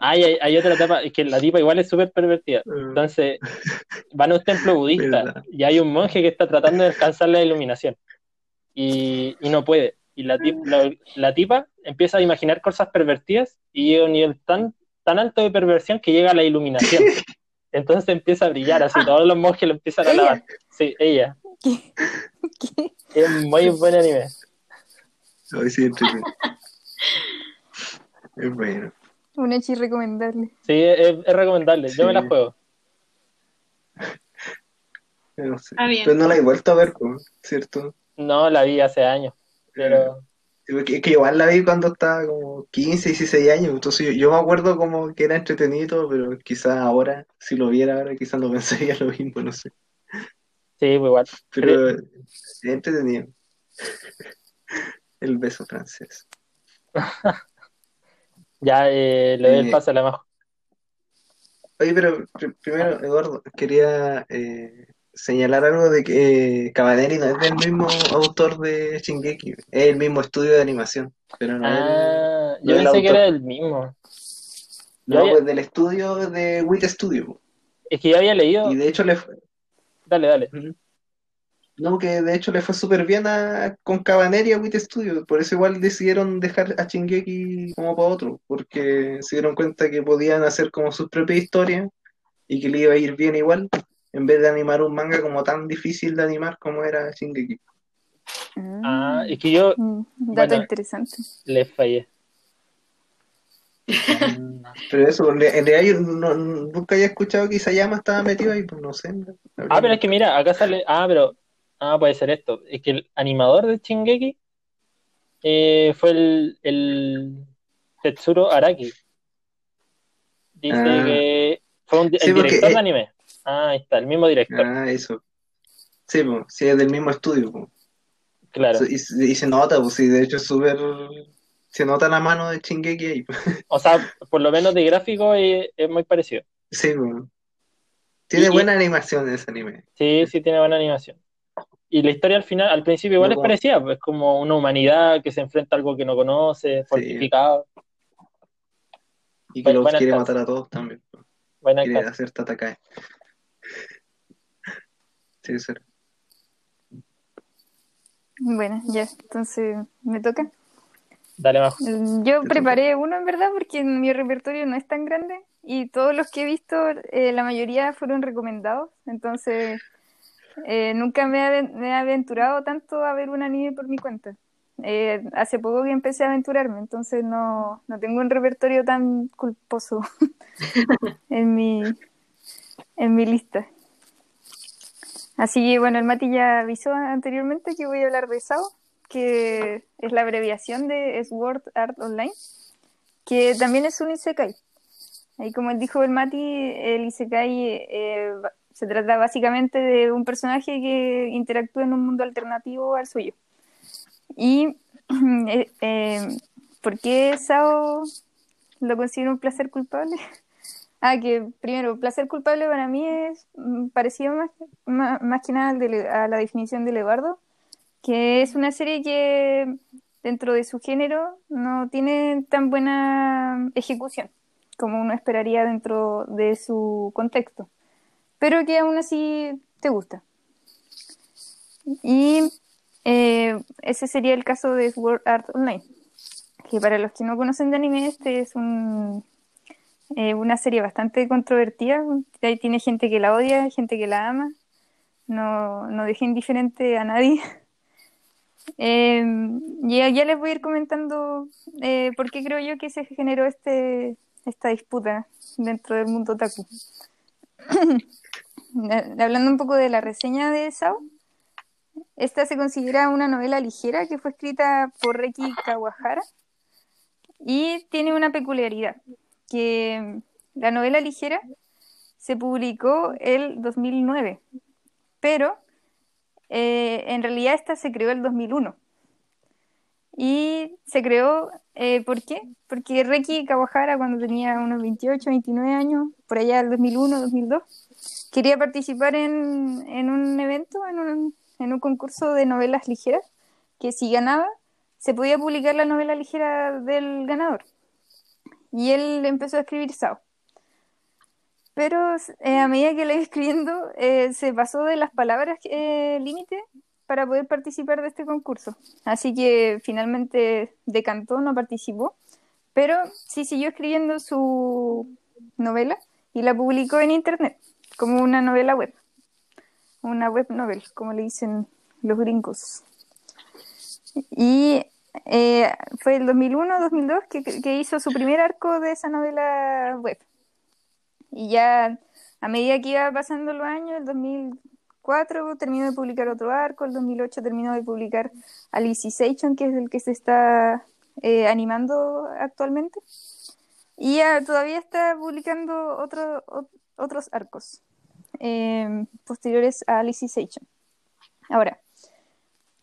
Ay, hay, hay otra etapa, es que la tipa igual es súper pervertida. Entonces, van a un templo budista Verdad. y hay un monje que está tratando de alcanzar la iluminación y, y no puede. Y la, tip- la, la tipa empieza a imaginar cosas pervertidas y llega a un nivel tan, tan alto de perversión que llega a la iluminación. Entonces empieza a brillar, así todos los monjes lo empiezan a alabar. Sí, ella. ¿Qué? ¿Qué? Es muy buen anime. Hoy sí. Es bueno. Un echi recomendable. Sí, es, es recomendable. Yo me la juego. No sé. Bien. Pero no la he vuelto a ver, ¿cierto? No, la vi hace años, pero porque Es que igual la vi cuando estaba como 15, 16 años, entonces yo, yo me acuerdo como que era entretenido, pero quizás ahora, si lo viera ahora, quizás no pensaría lo mismo, no sé. sí, pues igual. Pero es entretenido. El beso francés. Ya eh, le doy el Eh, paso a la majo. Oye, pero pr- primero, Eduardo, quería eh, señalar algo de que eh, Cabaneri no es del mismo autor de Shingeki, es el mismo estudio de animación, pero no el- Ah, no yo el pensé que era el mismo. no, había- pues del estudio de Wit Studio. Es que yo había leído. Y de hecho le fue, Dale, dale. no, que de hecho le fue súper bien a, con Cabaneri y a Wit Studio, por eso igual decidieron dejar a Shingeki como para otro, porque se dieron cuenta que podían hacer como sus propias historias y que le iba a ir bien igual, en vez de animar un manga como tan difícil de animar como era Shingeki. Ah, es que yo Mm, dato bueno. interesante. le fallé. Pero eso, en realidad yo no- nunca había escuchado que Isayama estaba metido ahí, pues no sé. Ah, pero es que mira, acá sale. Ah, pero. Ah, puede ser esto. Es que el animador de Shingeki eh, fue el, el Tetsuro Araki. Dice Ah. que fue un, Sí, el porque, director de anime. Ah, ahí está, el mismo director. Ah, eso. Sí, pues, sí, es del mismo estudio. pues. Claro. Y, y se nota, pues sí, de hecho es súper... Se nota la mano de Shingeki ahí. O sea, por lo menos de gráfico es, es muy parecido. Sí, bueno. Tiene Y- buena animación ese anime. Sí, sí tiene buena animación. Y la historia al final, al principio igual No, es como- parecida, pues como una humanidad que se enfrenta a algo que no conoce, fortificado. Y que los quiere matar a todos también. Buena Quiere hacer Tatakae. Sí, sí. Bueno, ya, entonces me toca. Dale más. Yo Te preparé uno en verdad porque mi repertorio no es tan grande y todos los que he visto, eh, la mayoría fueron recomendados, entonces eh, nunca me he, aven- me he aventurado tanto a ver un anime por mi cuenta. Eh, hace poco que empecé a aventurarme, entonces no, no tengo un repertorio tan culposo en mi, en mi lista. Así que bueno, el Mati ya avisó anteriormente que voy a hablar de SAO, que es la abreviación de Sword Art Online, que también es un Isekai. Ahí como dijo el Mati, el Isekai eh, se trata básicamente de un personaje que interactúa en un mundo alternativo al suyo. Y eh, eh, ¿por qué Sao lo considero un placer culpable? Ah, que primero, placer culpable para mí es mm, parecido más, más, más que nada a la definición de Lebardo, que es una serie que dentro de su género no tiene tan buena ejecución como uno esperaría dentro de su contexto, pero que aún así te gusta. Y eh, ese sería el caso de Sword Art Online, que para los que no conocen de anime, este es un, eh, una serie bastante controvertida. Ahí tiene gente que la odia, gente que la ama. No, no deja indiferente a nadie. Eh, ya, ya les voy a ir comentando eh, por qué creo yo que se generó este, esta disputa dentro del mundo otaku. Hablando un poco de la reseña de Sao, esta se considera una novela ligera que fue escrita por Reki Kawahara y tiene una peculiaridad, que la novela ligera se publicó el 2009, pero eh, en realidad esta se creó el 2001. Y se creó, eh, ¿por qué? Porque Reki Kawahara cuando tenía unos 28, 29 años, por allá el 2001, 2002, quería participar en, en un evento, en un, en un concurso de novelas ligeras, que si ganaba, se podía publicar la novela ligera del ganador. Y él empezó a escribir Sao. Pero eh, a medida que la iba escribiendo, eh, se pasó de las palabras eh, límite para poder participar de este concurso. Así que finalmente decantó, no participó, pero sí siguió escribiendo su novela y la publicó en internet como una novela web, una web novel, como le dicen los gringos. Y eh, fue el 2001-2002 que, que hizo su primer arco de esa novela web. Y ya a medida que iba pasando los años, el 2004 terminó de publicar otro arco, el 2008 terminó de publicar Alicization, que es el que se está eh, animando actualmente. Y ya todavía está publicando otro, ot- otros arcos eh, posteriores a Alicization. Ahora,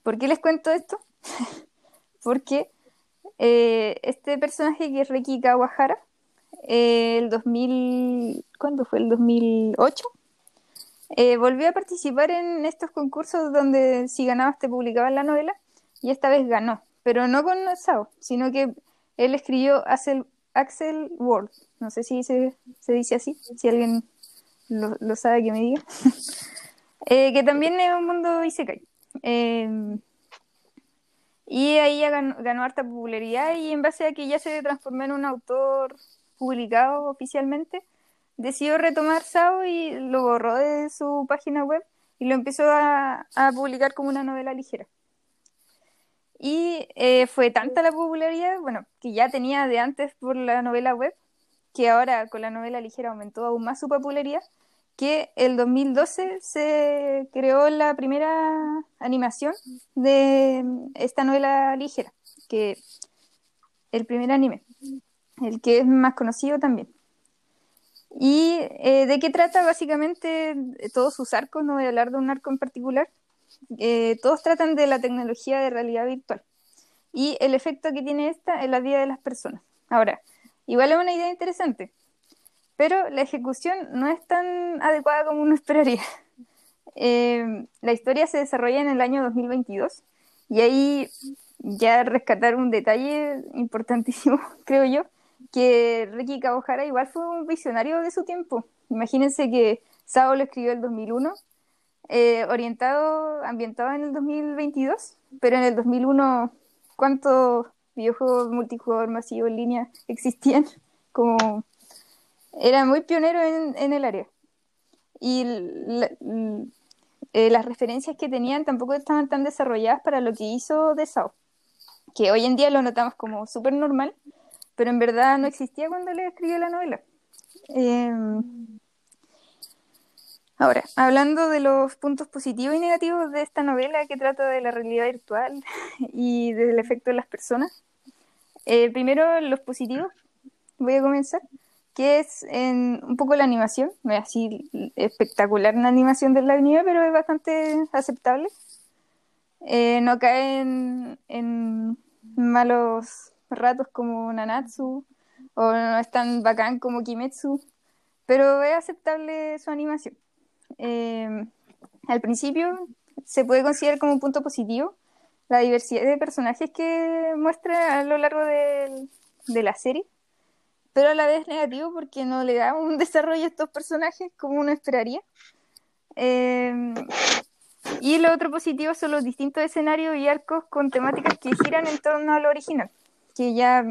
¿por qué les cuento esto? Porque eh, este personaje que es Reki Kawahara, eh, el 2000, ¿cuándo fue? El 2008, eh, volvió a participar en estos concursos donde si ganabas te publicaban la novela y esta vez ganó, pero no con Sao, sino que él escribió Axel, Axel World, no sé si se, se dice así, si alguien lo, lo sabe que me diga, Eh, que también es un mundo isekai. Eh, y ahí ya ganó, ganó harta popularidad y en base a que ya se transformó en un autor publicado oficialmente, decidió retomar Sao y lo borró de su página web y lo empezó a, a publicar como una novela ligera. Y eh, fue tanta la popularidad, bueno, que ya tenía de antes por la novela web, que ahora con la novela ligera aumentó aún más su popularidad, que el 2012 se creó la primera animación de esta novela ligera, que el primer anime, el que es más conocido también. ¿Y eh, de qué trata básicamente todos sus arcos? No voy a hablar de un arco en particular, eh, todos tratan de la tecnología de realidad virtual y el efecto que tiene esta en la vida de las personas. Ahora, igual es una idea interesante, pero la ejecución no es tan adecuada como uno esperaría. Eh, la historia se desarrolla en el año 2022 y ahí ya rescatar un detalle importantísimo, creo yo, que Ricky Kawahara igual fue un visionario de su tiempo. Imagínense que Sao lo escribió el 2001, eh, orientado, ambientado en el 2022, pero en el 2001, ¿cuántos videojuegos multijugador masivo en línea existían? Como era muy pionero en, en el área. Y eh, las referencias que tenían tampoco estaban tan desarrolladas para lo que hizo de Sao, que hoy en día lo notamos como súper normal, pero en verdad no existía cuando le escribió la novela. Eh, ahora, hablando de los puntos positivos y negativos de esta novela que trata de la realidad virtual y del efecto de las personas, eh, primero los positivos, voy a comenzar que es en un poco la animación, no es así espectacular la animación del anime, pero es bastante aceptable. Eh, no cae en, malos ratos como Nanatsu, o no es tan bacán como Kimetsu, pero es aceptable su animación. Eh, al principio se puede considerar como un punto positivo la diversidad de personajes que muestra a lo largo de la serie pero a la vez negativo porque no le da un desarrollo a estos personajes como uno esperaría. Eh, y lo otro positivo son los distintos escenarios y arcos con temáticas que giran en torno a lo original, que ya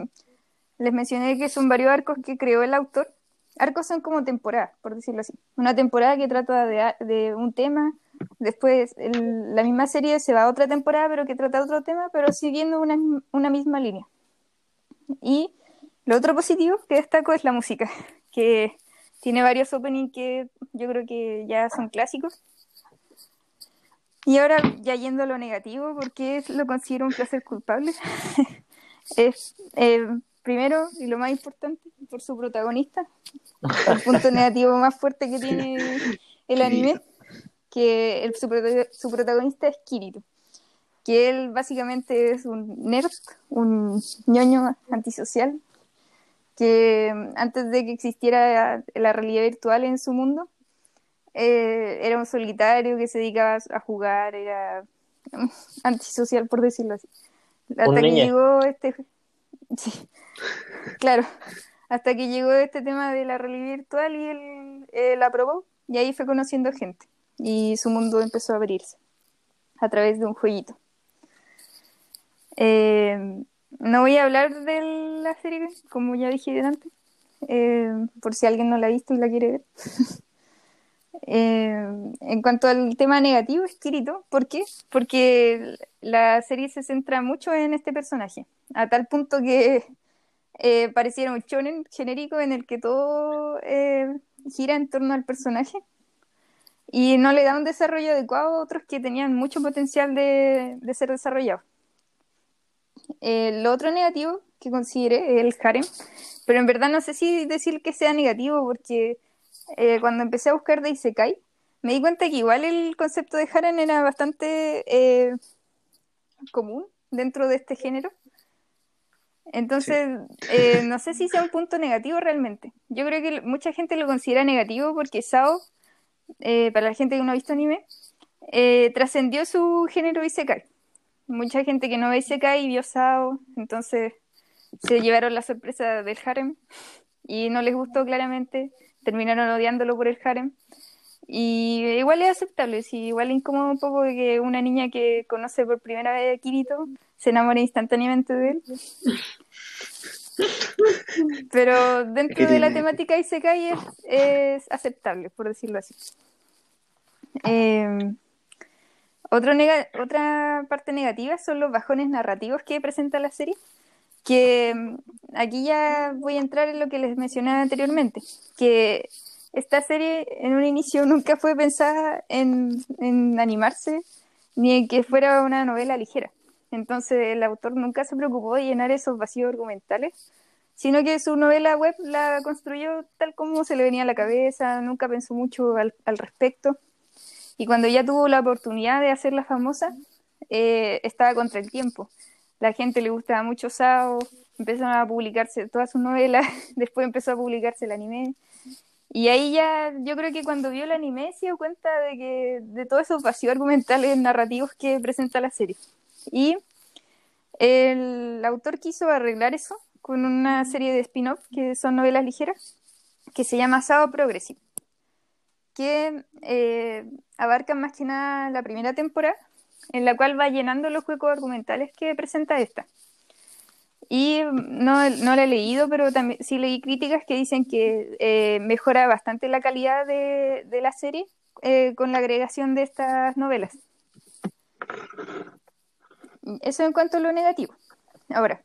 les mencioné que son varios arcos que creó el autor. Arcos son como temporadas, por decirlo así. Una temporada que trata de, de un tema, después la misma serie se va a otra temporada, pero que trata otro tema, pero siguiendo una, una misma línea. Y lo otro positivo que destaco es la música, que tiene varios openings que yo creo que ya son clásicos. Y ahora, ya yendo a lo negativo, porque lo considero un placer culpable, es eh, primero y lo más importante, por su protagonista, el punto negativo más fuerte que tiene el anime, que el, su, su protagonista es Kirito, que él básicamente es un nerd, un ñoño antisocial, que mm, antes de que existiera la realidad virtual en su mundo, eh, era un solitario que se dedicaba a jugar, era mm, antisocial, por decirlo así. Hasta que llegó este... Sí, claro, hasta que llegó este tema de la realidad virtual y él, la aprobó, y ahí fue conociendo gente, y su mundo empezó a abrirse a través de un jueguito. Eh, no voy a hablar de la serie, como ya dije antes, eh, por si alguien no la ha visto y la quiere ver. Eh, en cuanto al tema negativo, escrito, ¿por qué? Porque la serie se centra mucho en este personaje, a tal punto que eh, pareciera un shonen genérico en el que todo gira en torno al personaje y no le da un desarrollo adecuado a otros que tenían mucho potencial de, de ser desarrollados. El otro negativo que considere es el harem, pero en verdad no sé si decir que sea negativo porque eh, cuando empecé a buscar de Isekai me di cuenta que igual el concepto de harem era bastante eh, común dentro de este género. Entonces, eh, no sé si sea un punto negativo realmente. Yo creo que mucha gente lo considera negativo porque Sao, para la gente que no ha visto anime, trascendió su género Isekai mucha gente que no ve Isekai vio Sao, entonces se llevaron la sorpresa del harem y no les gustó claramente, terminaron odiándolo por el harem. Y igual es aceptable, sí, igual incómodo un poco que una niña que conoce por primera vez a Kirito se enamore instantáneamente de él. Pero dentro de la temática Isekai es, es aceptable, por decirlo así. Eh, otra parte negativa son los bajones narrativos que presenta la serie, que mm, aquí ya voy a entrar en lo que les mencionaba anteriormente, que esta serie en un inicio nunca fue pensada en, en animarse ni en que fuera una novela ligera. Entonces el autor nunca se preocupó de llenar esos vacíos argumentales, sino que su novela web la construyó tal como se le venía a la cabeza, nunca pensó mucho al respecto Y cuando ya tuvo la oportunidad de hacerla famosa, eh, estaba contra el tiempo. La gente le gustaba mucho Sao, empezaron a publicarse todas sus novelas, después empezó a publicarse el anime. Y ahí ya, yo creo que cuando vio el anime se dio cuenta de que de todos esos vacíos argumentales narrativos que presenta la serie. Y el autor quiso arreglar eso con una serie de spin-off que son novelas ligeras, que se llama Sao Progressive, que eh, abarcan más que nada la primera temporada, en la cual va llenando los huecos argumentales que presenta esta. Y no, no la he leído, pero también sí leí críticas que dicen que eh, mejora bastante la calidad de, de la serie eh, con la agregación de estas novelas. Eso en cuanto a lo negativo. Ahora,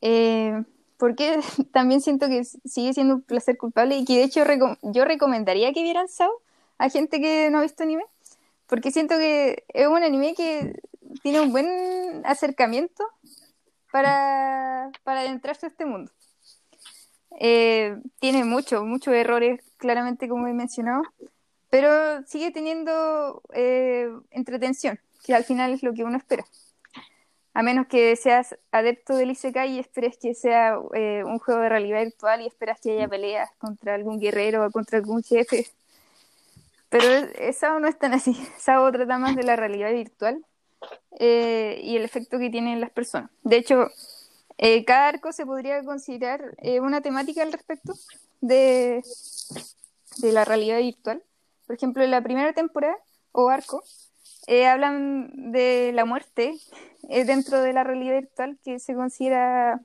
eh, porque también siento que sigue siendo un placer culpable y que de hecho yo recomendaría que vieran Sao a gente que no ha visto anime, porque siento que es un anime que tiene un buen acercamiento para, para adentrarse a este mundo. Eh, tiene muchos, muchos errores, claramente como he mencionado, pero sigue teniendo eh, entretención, que al final es lo que uno espera. A menos que seas adepto del Isekai y esperes que sea eh, un juego de realidad virtual y esperas que haya peleas contra algún guerrero o contra algún jefe. Pero Sao no es tan así. Sao trata más de la realidad virtual eh, y el efecto que tienen las personas. De hecho, eh, cada arco se podría considerar eh, una temática al respecto de, de la realidad virtual. Por ejemplo, en la primera temporada o arco, hablan de la muerte dentro de la realidad virtual que se considera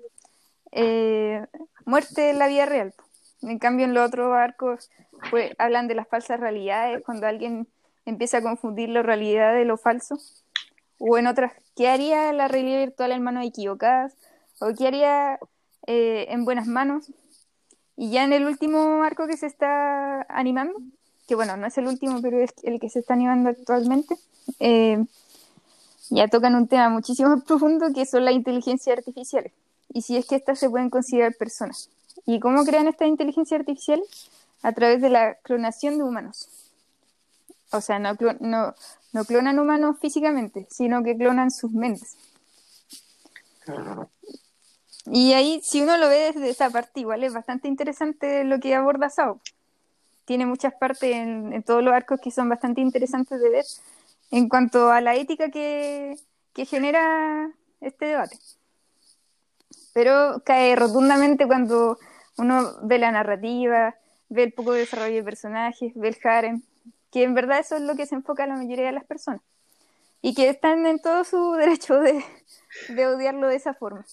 muerte en la vida real. En cambio, en los otros arcos pues, hablan de las falsas realidades, cuando alguien empieza a confundir la realidad de lo falso o en otras, ¿qué haría la realidad virtual en manos equivocadas? ¿O qué haría eh, en buenas manos? Y ya en el último arco que se está animando, que bueno, no es el último, pero es el que se está animando actualmente, eh, ya tocan un tema muchísimo más profundo que son las inteligencias artificiales. Y si es que estas se pueden considerar personas. ¿Y cómo crean estas inteligencias artificiales? A través de la clonación de humanos. O sea, no, no, no clonan humanos físicamente, sino que clonan sus mentes. Y ahí, si uno lo ve desde esa parte, igual es bastante interesante lo que aborda Sao. Tiene muchas partes en, todos los arcos que son bastante interesantes de ver en cuanto a la ética que, genera este debate. Pero cae rotundamente cuando uno ve la narrativa, ve el poco desarrollo de personajes, ve el harem, que en verdad eso es lo que se enfoca la mayoría de las personas y que están en todo su derecho de, odiarlo de esa forma,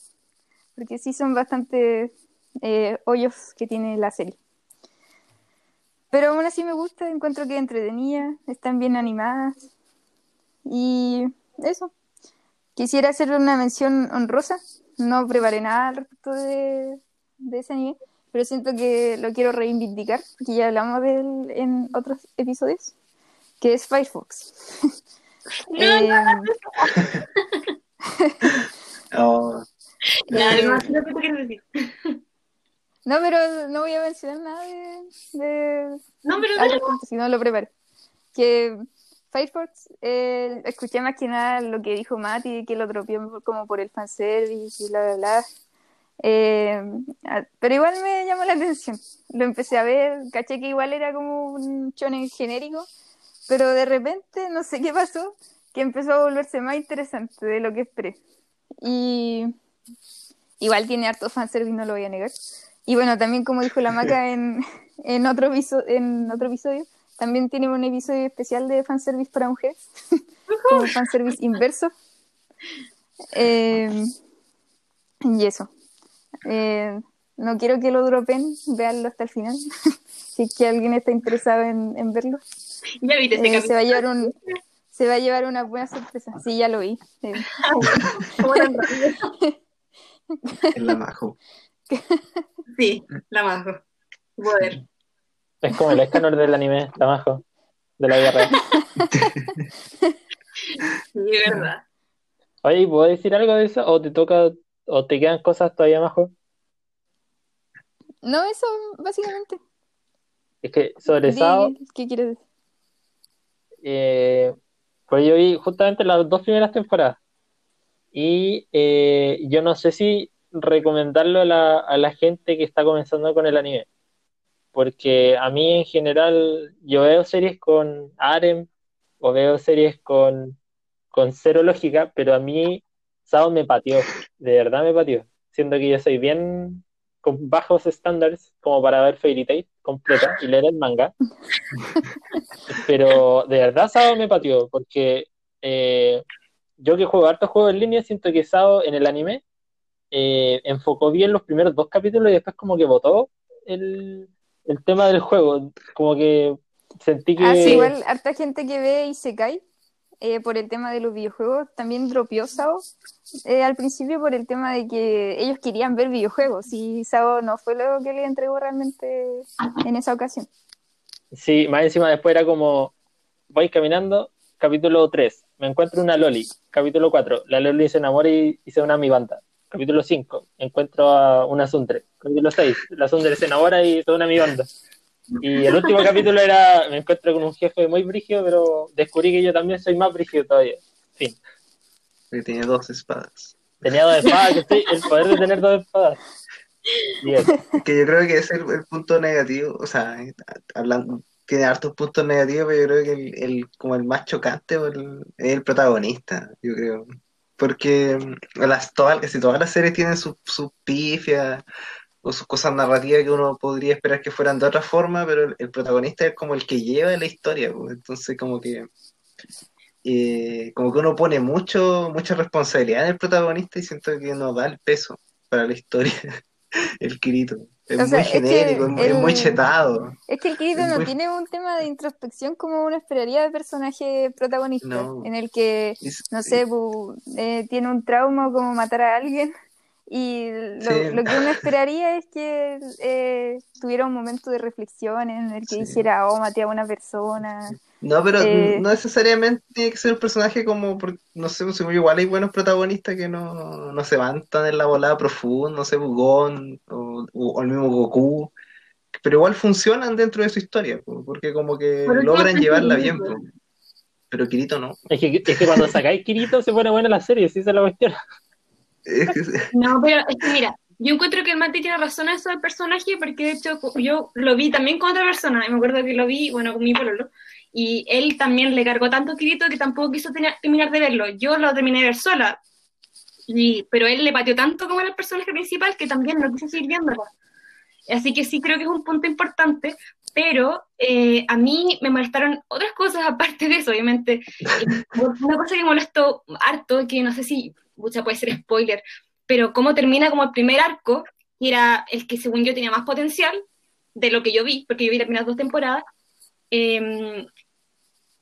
porque sí son bastante eh, hoyos que tiene la serie. Pero aún así me gusta, encuentro que entretenida, están bien animadas y eso. Quisiera hacer una mención honrosa, no preparé nada al respecto de, de ese anime, pero siento que lo quiero reivindicar, porque ya hablamos de él en otros episodios, que es Firefox. No, eh, Oh, no, no sé qué quieres decir. No, pero no voy a mencionar nada de, de No, pero no. si no lo preparo. Que Firefox, eh, escuché más que nada lo que dijo Mati, que lo dropeó como por el fanservice y bla, bla, bla. Eh, pero igual me llamó la atención. Lo empecé a ver, caché que igual era como un shonen genérico, pero de repente, no sé qué pasó, que empezó a volverse más interesante de lo que esperé. Y igual tiene harto fanservice, no lo voy a negar. Y bueno, también como dijo la Maca en, en, otro, episo- en otro episodio, también tiene un episodio especial de fanservice para mujeres, como fanservice inverso. Eh, y eso. Eh, no quiero que lo dropen, véanlo hasta el final. si es que alguien está interesado en, en verlo. Ya ese Eh, se va a llevar un se va a llevar una buena sorpresa. Sí, ya lo vi. Eh, ¿Cómo tan rápido? es la majo. Sí, la majo. Poder. Es como el escáner del anime, está majo, de la vida real. Sí, verdad. Oye, ¿y ¿puedo decir algo de eso? ¿O te toca, o te quedan cosas todavía majo? No, eso básicamente. Es que sobre Sao, ¿Qué quieres decir? eh, pues yo vi justamente las dos primeras temporadas. Y eh, yo no sé si recomendarlo a la, a la gente que está comenzando con el anime. Porque a mí en general, yo veo series con Arem o veo series con, con cero lógica, pero a mí Sao me pateó, de verdad me pateó. Siendo que yo soy bien con bajos estándares como para ver Fairy Tail completa y leer el manga. Pero de verdad Sao me pateó, porque eh, yo que juego hartos juegos en línea, siento que Sao en el anime eh, enfocó bien los primeros dos capítulos y después como que votó el, el tema del juego. Como que sentí que... Ah, sí, igual harta gente que ve y se cae eh, por el tema de los videojuegos también dropeó Sao eh, al principio por el tema de que ellos querían ver videojuegos y Sao no fue lo que le entregó realmente en esa ocasión. Sí, más encima después era como, voy caminando, capítulo 3, me encuentro una Loli, capítulo 4, la Loli se enamora y, y se une a mi banda. Capítulo 5, encuentro a una Sundre. Capítulo 6, la Sundre se enamora y se une a mi banda. Y el último capítulo era, me encuentro con un jefe muy brígido, pero descubrí que yo también soy más brígido todavía. Fin. Que tiene dos espadas. Tenía dos espadas, que sí, el poder de tener dos espadas. Bien. Que yo creo que es el, el punto negativo, o sea, hablando, tiene hartos puntos negativos, pero yo creo que el, el- como el más chocante el- es el protagonista, yo creo. Porque mm, las, todas, casi todas las series tienen sus sus pifias o sus cosas narrativas que uno podría esperar que fueran de otra forma, pero el, el protagonista es como el que lleva la historia, pues. Entonces como que eh, como que uno pone mucho, mucha responsabilidad en el protagonista y siento que no da el peso para la historia, el Kirito. Es O sea, muy es que genérico, es muy- chetado. Es que el Kirito no muy- tiene un tema de introspección como uno esperaría de personaje protagonista, No. en el que, Es- no sé, bu- eh, tiene un trauma como matar a alguien y lo, Sí. lo que uno esperaría es que eh, tuviera un momento de reflexión en el que Sí. dijera, oh, maté a una persona. No, pero Eh, no necesariamente tiene que ser un personaje como, por- no sé, pues, igual hay buenos protagonistas que no, no se van tan en la volada profunda, no sé, Gon o, o el mismo Goku, pero igual funcionan dentro de su historia, po, porque como que logran llevarla bien, pero Kirito no. Es que, es que cuando sacáis Kirito se pone buena la serie, si esa es la cuestión. No, pero es que mira, yo encuentro que el Mati tiene razón en eso del personaje, porque de hecho yo lo vi también con otra persona, y me acuerdo que lo vi, bueno, con mi pololo, y él también le cargó tanto Kirito que tampoco quiso tener- terminar de verlo. Yo lo terminé de ver sola, y, pero él le pateó tanto como el personaje principal que también no quise seguir viéndolo. Así que sí creo que es un punto importante, pero eh, a mí me molestaron otras cosas aparte de eso, obviamente. Eh, Una cosa que molestó harto, que no sé si mucha puede ser spoiler, pero cómo termina como el primer arco, que era el que según yo tenía más potencial de lo que yo vi, porque yo vi las primeras dos temporadas, eh,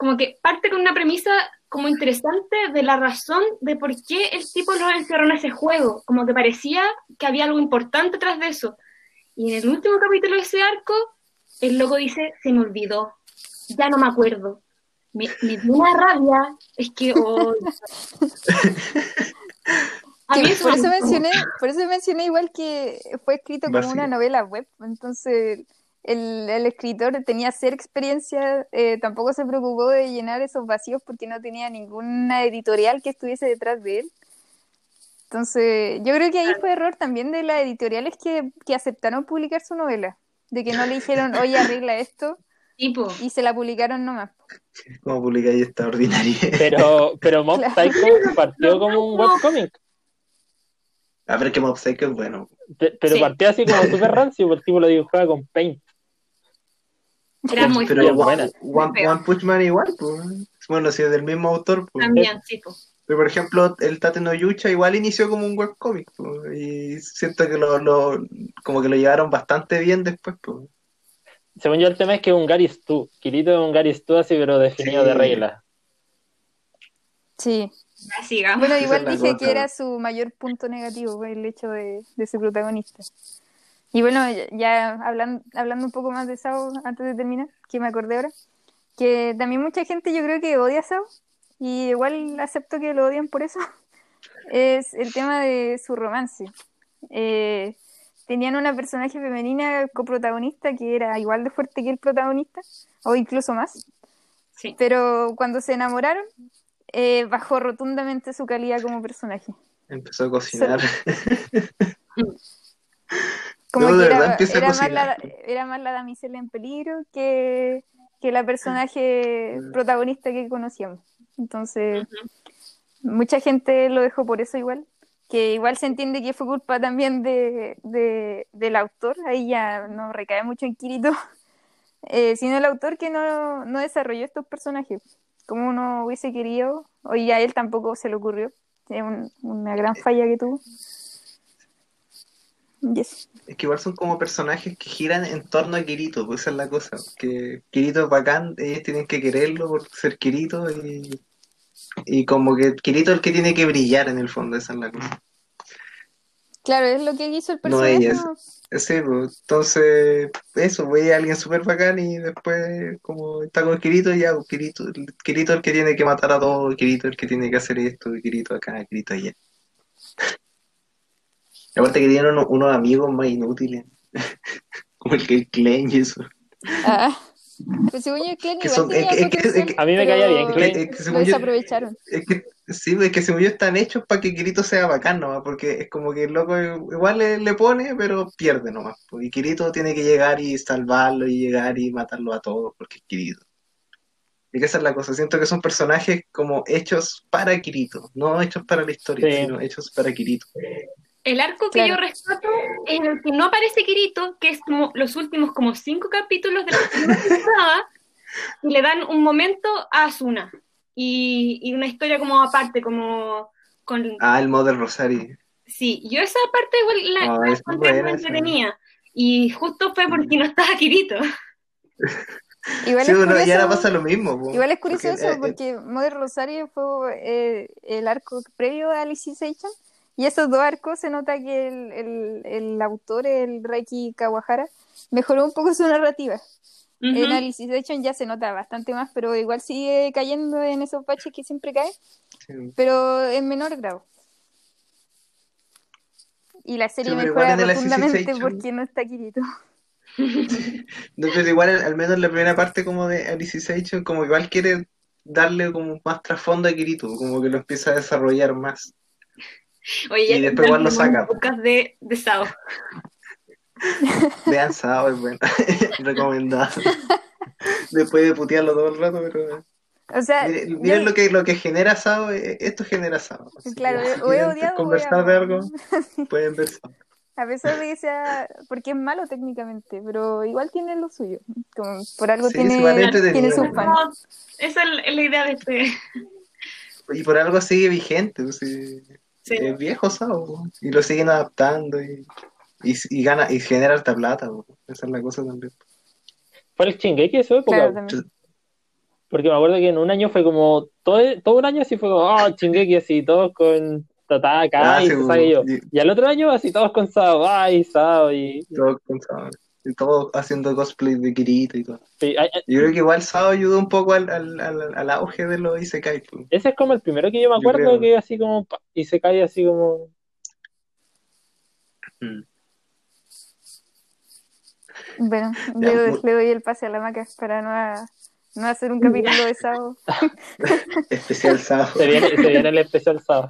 como que parte con una premisa como interesante de la razón de por qué el tipo los encerró en ese juego, como que parecía que había algo importante tras de eso. Y en el último capítulo de ese arco, el loco dice, se me olvidó, ya no me acuerdo. Me, me dio una rabia, es que... oh, A por eso me- mencioné, por eso mencioné igual que fue escrito como una novela web, entonces el, el escritor tenía cero experiencia, eh, tampoco se preocupó de llenar esos vacíos porque no tenía ninguna editorial que estuviese detrás de él. Entonces, yo creo que ahí fue error también de las editoriales que, que aceptaron publicar su novela, de que no le dijeron, oye, arregla esto, tipo, y se la publicaron nomás. como publicáis esta ordinaria. Pero, pero Mob Claro. Psycho partió como un webcomic. A ver que Mob Psycho es bueno. Pe- Pero Sí. partió así como súper rancio, porque el tipo lo dibujaba con Paint. Era muy pero feo. One, buena. One- Punch Man igual, pues. Bueno, si es del mismo autor, pues. también, tipo. Pero por ejemplo, el Tate no Yucha igual inició como un webcomic, pues, y siento que lo, lo- como que lo llevaron bastante bien después, pues. Según yo, el tema es que es un Gary Stu. Kirito es un Gary Stu así, pero definido Sí. de regla. Sí. Bueno, igual dije cosa. que era su mayor punto negativo, pues, el hecho de, de ser protagonista. Y bueno, ya, hablando, hablando un poco más de Sao antes de terminar, que me acordé ahora, que también mucha gente yo creo que odia a Sao, y igual acepto que lo odian por eso, es el tema de su romance. Eh, tenían una personaje femenina coprotagonista que era igual de fuerte que el protagonista, o incluso más. Sí. Pero cuando se enamoraron, eh, bajó rotundamente su calidad como personaje. Empezó a cocinar. Como No, que era, más la, era más la damisela en peligro que, que la personaje protagonista que conocíamos. Entonces, mucha gente lo dejó por eso igual. Que igual se entiende que fue culpa también de, de- del autor. Ahí ya no recae mucho en Kirito. Eh, sino el autor que no, no desarrolló estos personajes como uno hubiese querido. O ya a él tampoco se le ocurrió. Es un- una gran falla que tuvo. Es que igual son como personajes que giran en torno a Kirito, pues esa es la cosa. Que Kirito es bacán, ellos tienen que quererlo por ser Kirito y, y como que Kirito es el que tiene que brillar en el fondo, esa es la cosa. Claro, es lo que hizo el personaje. ¿no? Sí, pues, entonces, eso, voy a alguien súper bacán y después, como está con Kirito, ya, pues, Kirito, Kirito es el que tiene que matar a todos, Kirito es el que tiene que hacer esto, Kirito acá, Kirito allá. Y aparte que tienen unos, unos amigos más inútiles, como el que el Klein y eso. Ah. Pero según yo, igual son- tenía es que- es es que- A mí me caía bien, que Lo desaprovecharon. Es que, sí, es que según yo están hechos para que Kirito sea bacán nomás, porque es como que el loco igual le, le pone, pero pierde nomás. pues, Y Kirito tiene que llegar y salvarlo y llegar y matarlo a todos, porque es Kirito. Y que esa es la cosa, siento que son personajes como hechos para Kirito, no hechos para la historia, Sí. sino hechos para Kirito. El arco que Claro. yo rescato es en el que no aparece Kirito, que es como los últimos como cinco capítulos de la primera temporada, y le dan un momento a Asuna. Y, y una historia como aparte, como con... Ah, el Mother Rosario. Sí, yo esa parte igual la, la es encontré muy entretenida. Y justo fue porque no estaba Kirito. Igual Sí, es bueno, y ahora curioso, pasa lo mismo. po. igual es curioso Porque, eso, eh, eh, porque Mother Rosario fue eh, el arco previo a Alicization, y esos dos arcos se nota que el, el, el autor, el Reiki Kawahara, mejoró un poco su narrativa. En Ujú. Alicization ya se nota bastante más, pero igual sigue cayendo en esos baches que siempre cae, sí. pero en menor grado. Y la serie Sí, mejora Alicization- porque no está Kirito. No, pero igual, al menos la primera parte como de Alicization, como igual quiere darle como más trasfondo a Kirito, como que lo empieza a desarrollar más. Oye, Y después igual lo saca. de, de Sao. Vean Sao, es bueno, recomendado. Después de putearlo todo el rato, pero O sea, miren, yo- lo que lo que genera Sao, eh, esto genera Sao. Así claro, que o odiado o conversar de algo, pueden ver Sao. A pesar de que sea, porque es malo técnicamente, pero igual tiene lo suyo. Como por algo Sí, tiene, tiene sus fans. No, esa es la- es la idea de este. Y por algo sigue vigente, pues, sí. Sí. es viejo Sao, y lo siguen adaptando y, y, y gana y genera harta plata, po. esa es la cosa también. Fue el Shingeki de su época. Claro. Porque me acuerdo que en un año fue como. Todo, todo un año así fue como. Oh, Shingeki así, todos con Tataka Ah, y sí, Sasage yo. y- Y al otro año así, todos con Sao, ay, Sao y. Todos con Sao. Y todos haciendo cosplay de Kirito y todo. sí, Yo creo que igual Sao ayudó un poco al, al, al, al auge de los Isekai. pues. ese es como el primero que yo me Yo acuerdo creo. que así como. pa, Y se cae así como. Mm. Bueno, Ya, le, doy- mu- le doy el pase a la maca para no, a- no hacer un capítulo de Sao. Especial Sao. Se viene, se viene el especial Sao.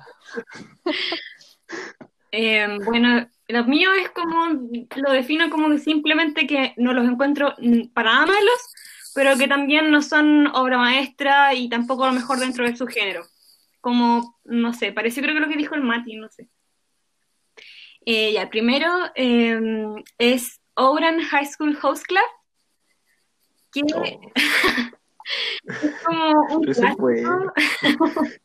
Eh, bueno, lo mío es como, lo defino como simplemente que no los encuentro para nada malos, pero que también no son obra maestra y tampoco a lo mejor dentro de su género. Como, no sé, parece creo que lo que dijo el Mati, no sé. Eh, ya, primero eh, es Ouran High School Host Club, que Oh, es como un clásico.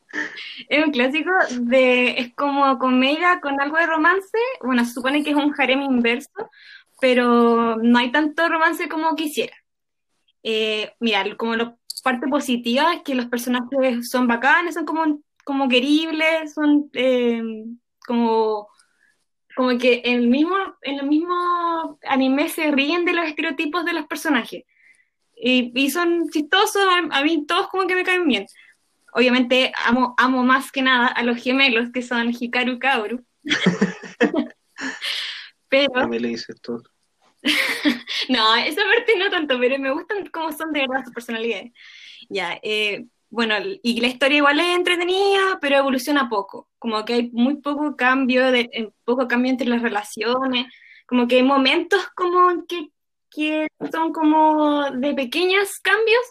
Es un clásico de, es como comedia con algo de romance. Bueno, se supone que es un harem inverso, pero no hay tanto romance como quisiera. Eh, mira, como la parte positiva es que los personajes son bacanes, son como, como queribles, son eh, como, como que en el mismo, en el mismo anime se ríen de los estereotipos de los personajes. Y, y son chistosos, a, a mí todos como que me caen bien. Obviamente amo, amo más que nada a los gemelos que son Hikaru Kaoru. Pero, me lo dices todo. no, esa parte no tanto, pero me gustan cómo son de verdad sus personalidades. Ya, eh, bueno, y la historia igual es entretenida, pero evoluciona poco. Como que hay muy poco cambio, de, poco cambio entre las relaciones. Como que hay momentos como que, que son como de pequeños cambios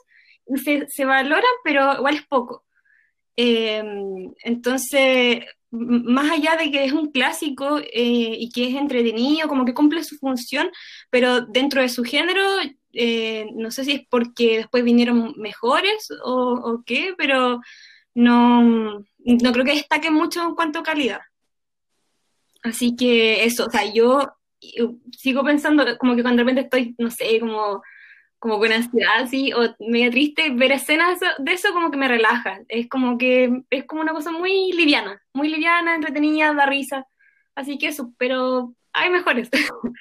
se, se valoran, pero igual es poco. Eh, entonces, más allá de que es un clásico eh, y que es entretenido, como que cumple su función, pero dentro de su género, eh, no sé si es porque después vinieron mejores o, qué, pero no, no creo que destaque mucho en cuanto a calidad. Así que eso, o sea, yo sigo pensando como que cuando de repente estoy, no sé, como como con ansiedad así, o medio triste, ver escenas de eso como que me relaja. Es como que es como una cosa muy liviana, muy liviana, entretenida, da risa. Así que eso, pero hay mejores.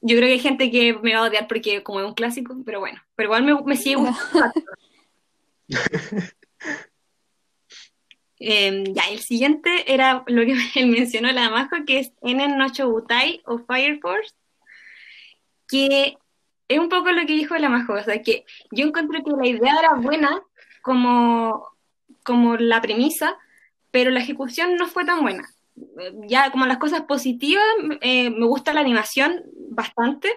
Yo creo que hay gente que me va a odiar porque como es un clásico, pero bueno, pero igual me, me sigue gustando. Em, ya, el siguiente era lo que él mencionó la Majo, que es en Nocho Butai o Fire Force, que es un poco lo que dijo la Majo, o sea, que yo encontré que la idea era buena como, como la premisa, pero la ejecución no fue tan buena. Ya como las cosas positivas, eh, me gusta la animación bastante.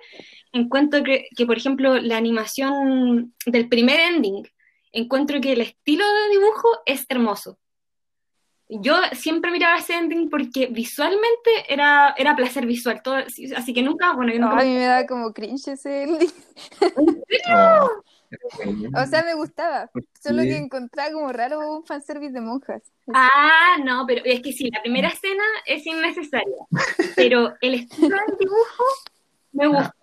Encuentro que, que, por ejemplo, la animación del primer ending, encuentro que el estilo de dibujo es hermoso yo siempre miraba ese ending porque visualmente era, era placer visual, todo, así que nunca, bueno, yo nunca... a mí me da como cringe ese ending. o sea, me gustaba, solo que encontraba como raro un fanservice de monjas. Ah, no, pero es que sí, la primera escena es innecesaria, pero el estilo del dibujo me gusta.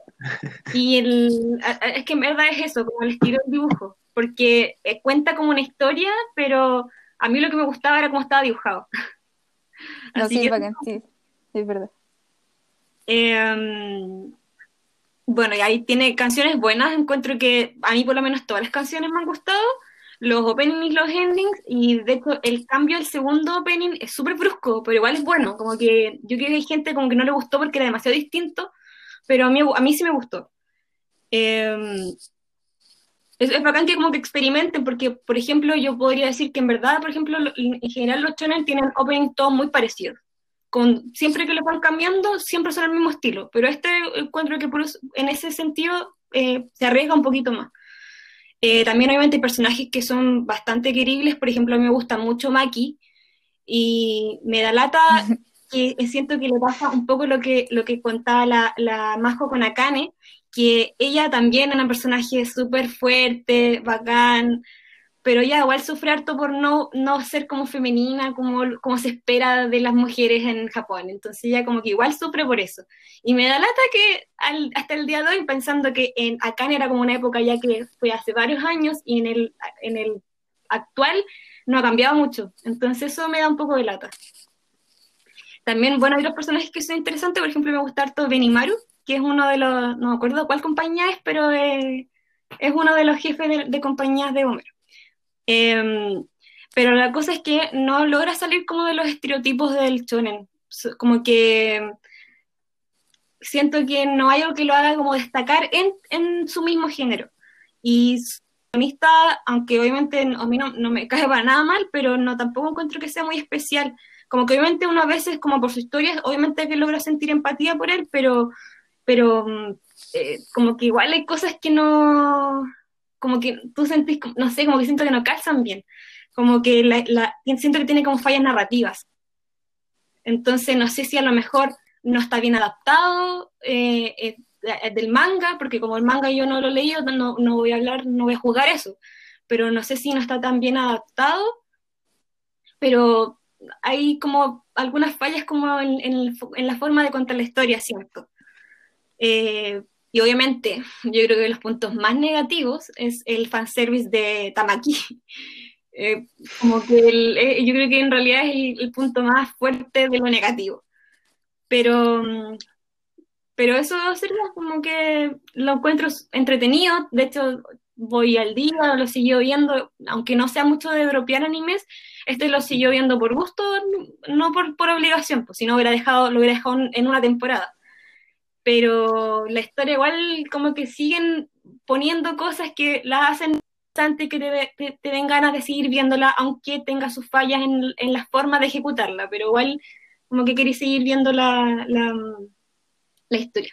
Y el, es que en verdad es eso, como el estilo del dibujo, porque eh, cuenta como una historia, pero a mí lo que me gustaba era cómo estaba dibujado. No, sí, sí, es verdad. Em, bueno, y ahí tiene canciones buenas, encuentro que a mí por lo menos todas las canciones me han gustado, los openings y los endings, y de hecho el cambio del segundo opening es súper brusco, pero igual es bueno, como que yo creo que hay gente como que no le gustó porque era demasiado distinto, pero a mí, a mí sí me gustó. Eh, es, bacán que como que experimenten, porque, por ejemplo, yo podría decir que en verdad, por ejemplo, en general los channels tienen opening todos muy parecidos. Con, siempre que lo van cambiando, siempre son el mismo estilo, pero este encuentro que en ese sentido eh, se arriesga un poquito más. Eh, también obviamente hay personajes que son bastante queribles, por ejemplo, a mí me gusta mucho Maki, y me da lata que siento que le pasa un poco lo que, lo que contaba la, la Majo con Akane, que ella también era un personaje súper fuerte, bacán, pero ella igual sufre harto por no, no ser como femenina, como, como se espera de las mujeres en Japón. Entonces ella como que igual sufre por eso. Y me da lata que hasta el día de hoy, pensando que en Akane era como una época ya que fue hace varios años y en el, en el actual no ha cambiado mucho. Entonces eso me da un poco de lata. También, bueno, hay otros personajes que son interesantes, por ejemplo, me gusta harto Benimaru, que es uno de los, no me acuerdo cuál compañía es, pero es, uno de los jefes de, compañías de Homero. Em, pero la cosa es que no logra salir como de los estereotipos del shonen, como que siento que no hay algo que lo haga como destacar en, en su mismo género. Y su protagonista, aunque obviamente a mí no, no, me cae para nada mal, pero no tampoco encuentro que sea muy especial. Como que obviamente uno a veces, como por su historia, obviamente que logra sentir empatía por él, pero pero mm, eh, como que igual hay cosas que no, como que tú sentís, no sé, como que siento que no calzan bien, como que siento que tiene como fallas narrativas. Entonces no sé si a lo mejor no está bien adaptado eh, del manga, porque como el manga yo no lo he leído, no, no voy a hablar, no voy a jugar eso, pero no sé si no está tan bien adaptado, pero hay como algunas fallas como en, en la forma de contar la historia, siento. Eh, y obviamente, yo creo que los puntos más negativos es el fanservice de Tamaki. Eh, como que eh, yo creo que en realidad es el, punto más fuerte de lo negativo. Pero, pero eso sería como que lo encuentro entretenido. De hecho, voy al día, lo sigo viendo, aunque no sea mucho de dropear animes, este lo siguió viendo por gusto, no por, por obligación, pues si no hubiera dejado, lo hubiera dejado en una temporada pero la historia igual como que siguen poniendo cosas que la hacen que te, te, te, den ganas de seguir viéndola, aunque tenga sus fallas en, en la forma de ejecutarla, pero igual como que queréis seguir viendo la, la, la, historia.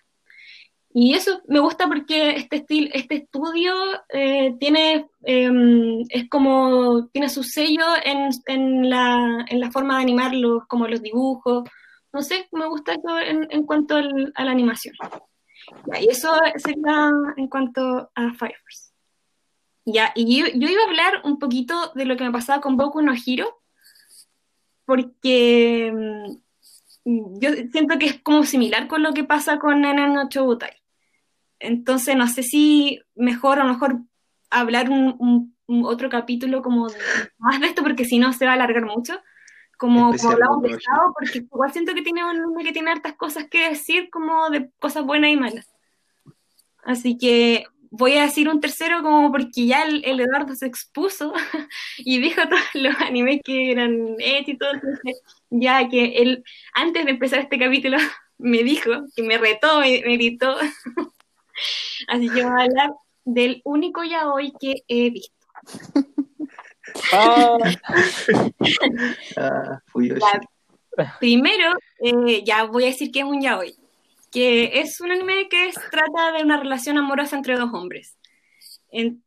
Y eso me gusta porque este, estilo, este estudio eh, tiene, eh, es como, tiene su sello en, en, la, en la forma de animarlos, como los dibujos, no sé, me gusta eso en, cuanto a la animación. y eso sería en cuanto a Fire. Ya, y yo, iba a hablar un poquito de lo que me pasaba con Boku no Hiro, porque mm, yo siento que es como similar con lo que pasa con Nenen no Chobutai. Entonces, no sé si mejor o mejor hablar un otro capítulo como de, más de esto, porque si no se va a alargar mucho como, como hablamos de Estado, porque igual siento que tiene un que tiene hartas cosas que decir, como de cosas buenas y malas. Así que voy a decir un tercero como porque ya el, el Eduardo se expuso y dijo todos los animes que eran et y todo, entonces ya que él, antes de empezar este capítulo, me dijo, que me retó, me, me gritó. Así que voy a hablar del único ya hoy que he visto. Ah, Ah, primero, eh, ya voy a decir que es un yaoi, que es un anime que trata de una relación amorosa entre dos hombres.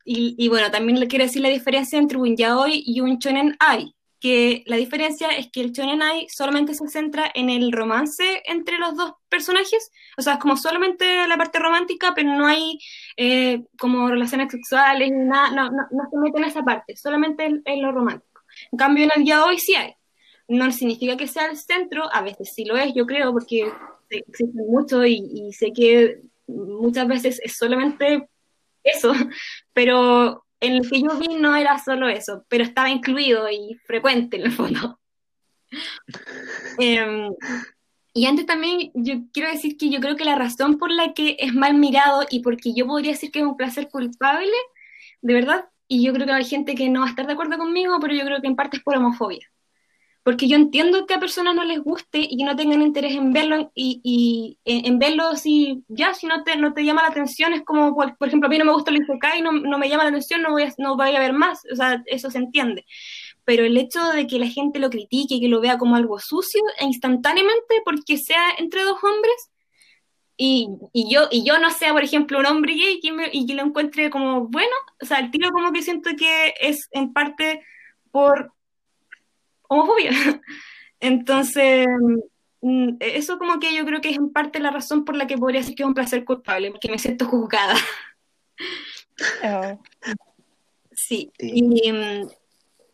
Y bueno, también le quiero decir la diferencia entre un yaoi y un shonen ai, que la diferencia es que el shonen ai solamente se centra en el romance entre los dos personajes, o sea, es como solamente la parte romántica, pero no hay eh, como relaciones sexuales, ni nada, no, no, no se mete en esa parte, solamente en, en lo romántico. En cambio, en el yaoi sí hay. No significa que sea el centro, a veces sí lo es, yo creo, porque existen muchos y, y sé que muchas veces es solamente eso, pero en el que yo vi no era solo eso, pero estaba incluido y frecuente en el fondo. Eh, y antes también yo quiero decir que yo creo que la razón por la que es mal mirado y porque yo podría decir que es un placer culpable, de verdad, y yo creo que hay gente que no va a estar de acuerdo conmigo, pero yo creo que en parte es por homofobia. Porque yo entiendo que a personas no les guste y que no tengan interés en verlo y, y en, verlo si ya si no te, no te llama la atención es como por, ejemplo a mí no me gusta el Isekai no, no me llama la atención no voy a, no voy a ver más o sea eso se entiende. Pero el hecho de que la gente lo critique y que lo vea como algo sucio e instantáneamente porque sea entre dos hombres y, y yo y yo no sea por ejemplo un hombre gay que y que lo encuentre como bueno o sea el tiro como que siento que es en parte por homofobia entonces mm, eso como que yo creo que es en parte la razón por la que podría decir que es un placer culpable porque me siento juzgada Oh. sí, Sí. y, mm,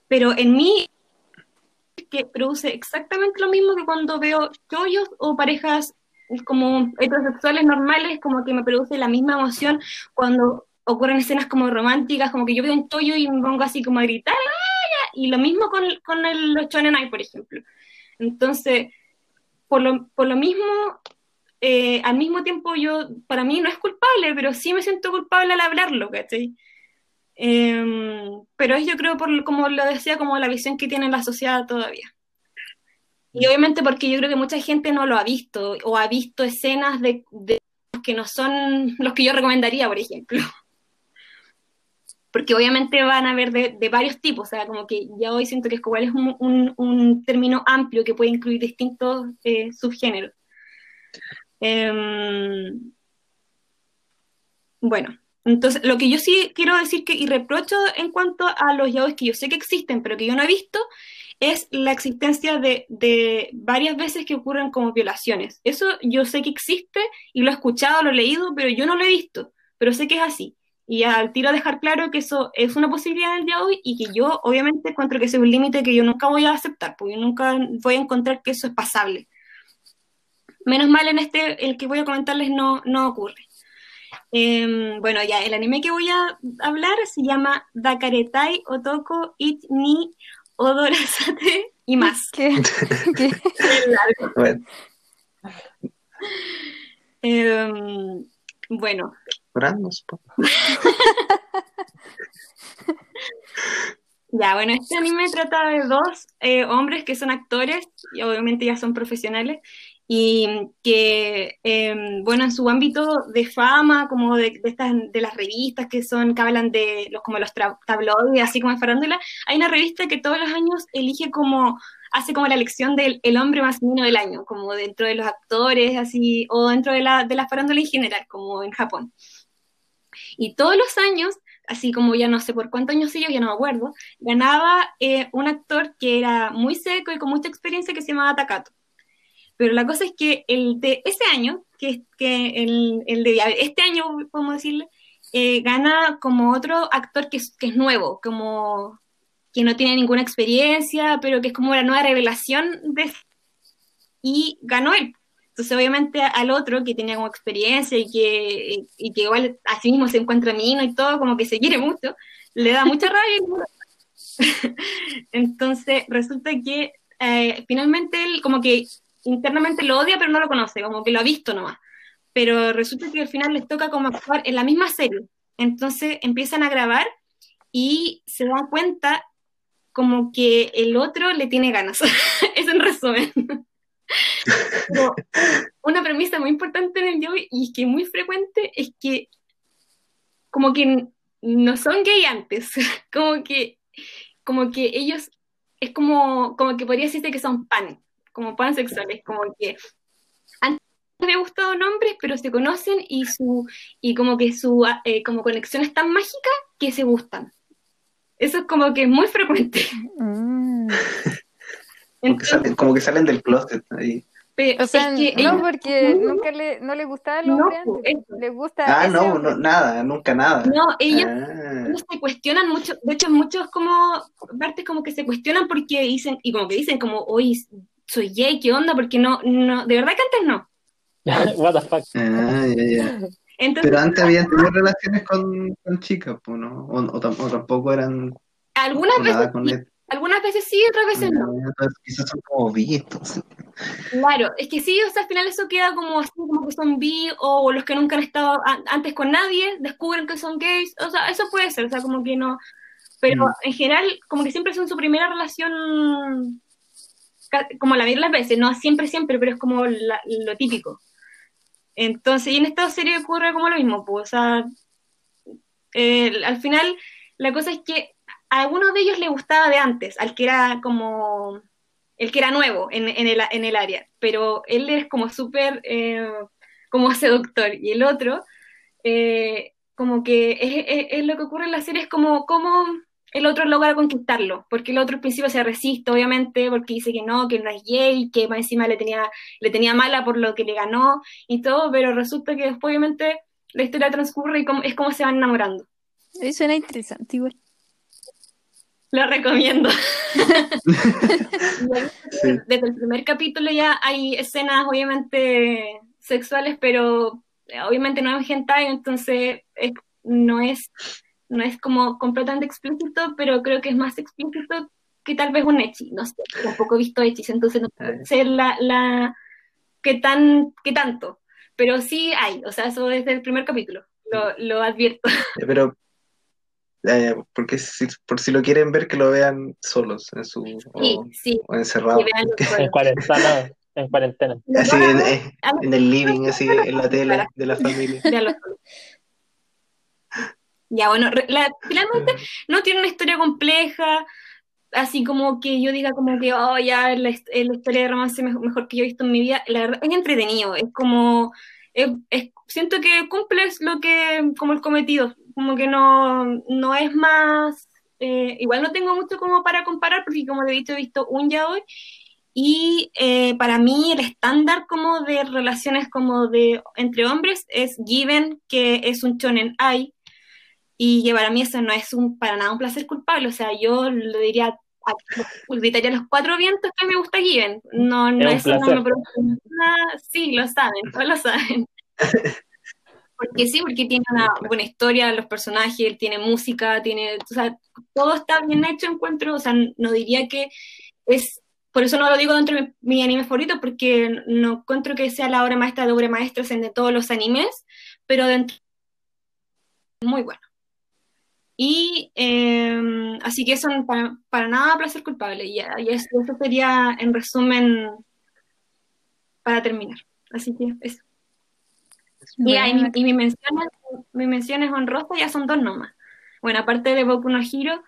pero en mí que produce exactamente lo mismo que cuando veo chollos o parejas como heterosexuales normales, como que me produce la misma emoción cuando ocurren escenas como románticas, como que yo veo un chollo y me pongo así como a gritar, ¡ay! Y lo mismo con, con los shonen ai, por ejemplo. Entonces, por lo, por lo mismo, eh, al mismo tiempo yo, para mí no es culpable, pero sí me siento culpable al hablarlo, ¿cachai? Eh, pero es yo creo, por, como lo decía, como la visión que tiene la sociedad todavía. Y obviamente porque yo creo que mucha gente no lo ha visto o ha visto escenas de, que no son los que yo recomendaría, por ejemplo. Porque obviamente van a ver de, varios tipos, o sea, como que ya hoy siento que es un, un, un término amplio que puede incluir distintos eh, subgéneros. Eh, bueno, entonces lo que yo sí quiero decir que y reprocho en cuanto a los yaois que yo sé que existen, pero que yo no he visto, es la existencia de, varias veces que ocurren como violaciones. Eso yo sé que existe y lo he escuchado, lo he leído, pero yo no lo he visto, pero sé que es así. Y al tiro dejar claro que eso es una posibilidad del día de hoy y que yo obviamente encuentro que ese es un límite que yo nunca voy a aceptar, porque yo nunca voy a encontrar que eso es pasable. Menos mal en este, el que voy a comentarles no, no ocurre. Eh, bueno, ya, el anime que voy a hablar se llama Dakaretai Otoko It Ni Odorasate y más. ¿Qué? ¿Qué? Bueno, Eh, bueno, ya, bueno, este anime trata de dos eh, hombres que son actores y obviamente ya son profesionales y que, em, bueno, en su ámbito de fama, como de, estas, de las revistas que son, que hablan de los, como los tabloides, así como en farándula, hay una revista que todos los años elige como, hace como la elección del el hombre más niño del año, como dentro de los actores, así, o dentro de la, de la farándula en general, como en Japón. Y todos los años, así como ya no sé por cuántos años yo, ya no me acuerdo, ganaba eh, un actor que era muy seco y con mucha experiencia que se llamaba Takato. Pero la cosa es que el de ese año, que, que el, el de este año, podemos decirle, eh, gana como otro actor que es, que es nuevo, como que no tiene ninguna experiencia, pero que es como la nueva revelación de... Y ganó él. Entonces, obviamente, al otro que tenía como experiencia y que, y que igual así mismo se encuentra mino y todo, como que se quiere mucho, le da mucha rabia. Entonces, resulta que eh, finalmente él como que internamente lo odia, pero no lo conoce, como que lo ha visto nomás. Pero resulta que al final les toca como actuar en la misma serie. Entonces empiezan a grabar y se dan cuenta como que el otro le tiene ganas. es en resumen. Una premisa muy importante en el yo y que muy frecuente es que como que no son gay antes, como que como que ellos es como como que podría decirse que son pan, como pansexuales, como que antes había gustado nombres, pero se conocen y su y como que su eh, como conexión es tan mágica que se gustan. Eso es como que es muy frecuente. Mm. Como, que salen, del closet ahí. o sea, no, porque nunca le, no le gustaba el hombre antes. Le gusta ah, no, no, nada, nunca nada. No, ellos, ah. se cuestionan mucho. De hecho, muchos como partes como que se cuestionan porque dicen, y como que dicen como, hoy soy gay, ¿qué onda? Porque no, no, de verdad que antes no. What the fuck. Ah, Pero antes habían tenido relaciones con, con chicas, ¿no? O, tampoco eran. Algunas veces, sí, algunas veces sí, otras veces no. quizás son como vistos. Claro, es que sí, o sea, al final eso queda como así, como que son bi, o los que nunca han estado antes con nadie, descubren que son gays, o sea, eso puede ser, o sea, como que no. Pero mm. en general, como que siempre son su primera relación como la mayoría las veces, no siempre, siempre, pero es como lo típico. Entonces, y en esta serie ocurre como lo mismo, pues, o sea, al final la cosa es que a algunos de ellos le gustaba de antes, al que era como, el que era nuevo en, en, el, en el, área, pero él es como súper, eh, como seductor, y el otro, eh, como que es, lo que ocurre en la serie, es como, como el otro logra conquistarlo, porque el otro al principio se resiste, obviamente, porque dice que no, que no es gay, que más encima le tenía, le tenía mala por lo que le ganó y todo, pero resulta que después, obviamente, la historia transcurre y es como se van enamorando. Eso suena interesante igual. Lo recomiendo. Desde el primer capítulo ya hay escenas, obviamente, sexuales, pero obviamente no es hentai, entonces no es no es como completamente explícito, pero creo que es más explícito que tal vez un Echi, no sé, tampoco he visto Echis, entonces no puede ser la, la que tan, que tanto, pero sí hay, o sea, eso desde el primer capítulo, lo, lo advierto. Pero, eh, porque si, por si lo quieren ver, que lo vean solos en su, sí, sí, o encerrados. En cuarentena. En cuarentena. Así en, en, el living, así en la tele de la familia. Ya, bueno, finalmente no tiene una historia compleja, así como que yo diga como que, oh, ya la, la historia de romance mejor, que yo he visto en mi vida. La verdad, es entretenido, es como, es, siento que cumple lo que, como el cometido, como que no, no es más, eh, igual no tengo mucho como para comparar, porque como he dicho, he visto un ya hoy, y eh, para mí el estándar como de relaciones como de entre hombres es Given, que es un shonen ai, y que para mí eso no es un, para nada un placer culpable, o sea, yo lo diría, gritaría los cuatro vientos que me gusta Given, no, no es, no me nada, sí, lo saben, todos lo saben. Porque sí, porque tiene una buena historia, los personajes, tiene música, tiene, o sea, todo está bien hecho, encuentro, o sea, no diría que es, por eso no lo digo dentro de mi, anime favorito, porque no encuentro que sea la obra maestra de obra maestra de todos los animes, pero dentro muy bueno. Y em, así que eso para, para nada placer culpable. Y, y eso, sería, en resumen, para terminar. Así que eso. Y, Bueno, ahí mi- y mis menciones, mis menciones honrosas ya son dos nomás. Bueno, aparte de Boku no Hero,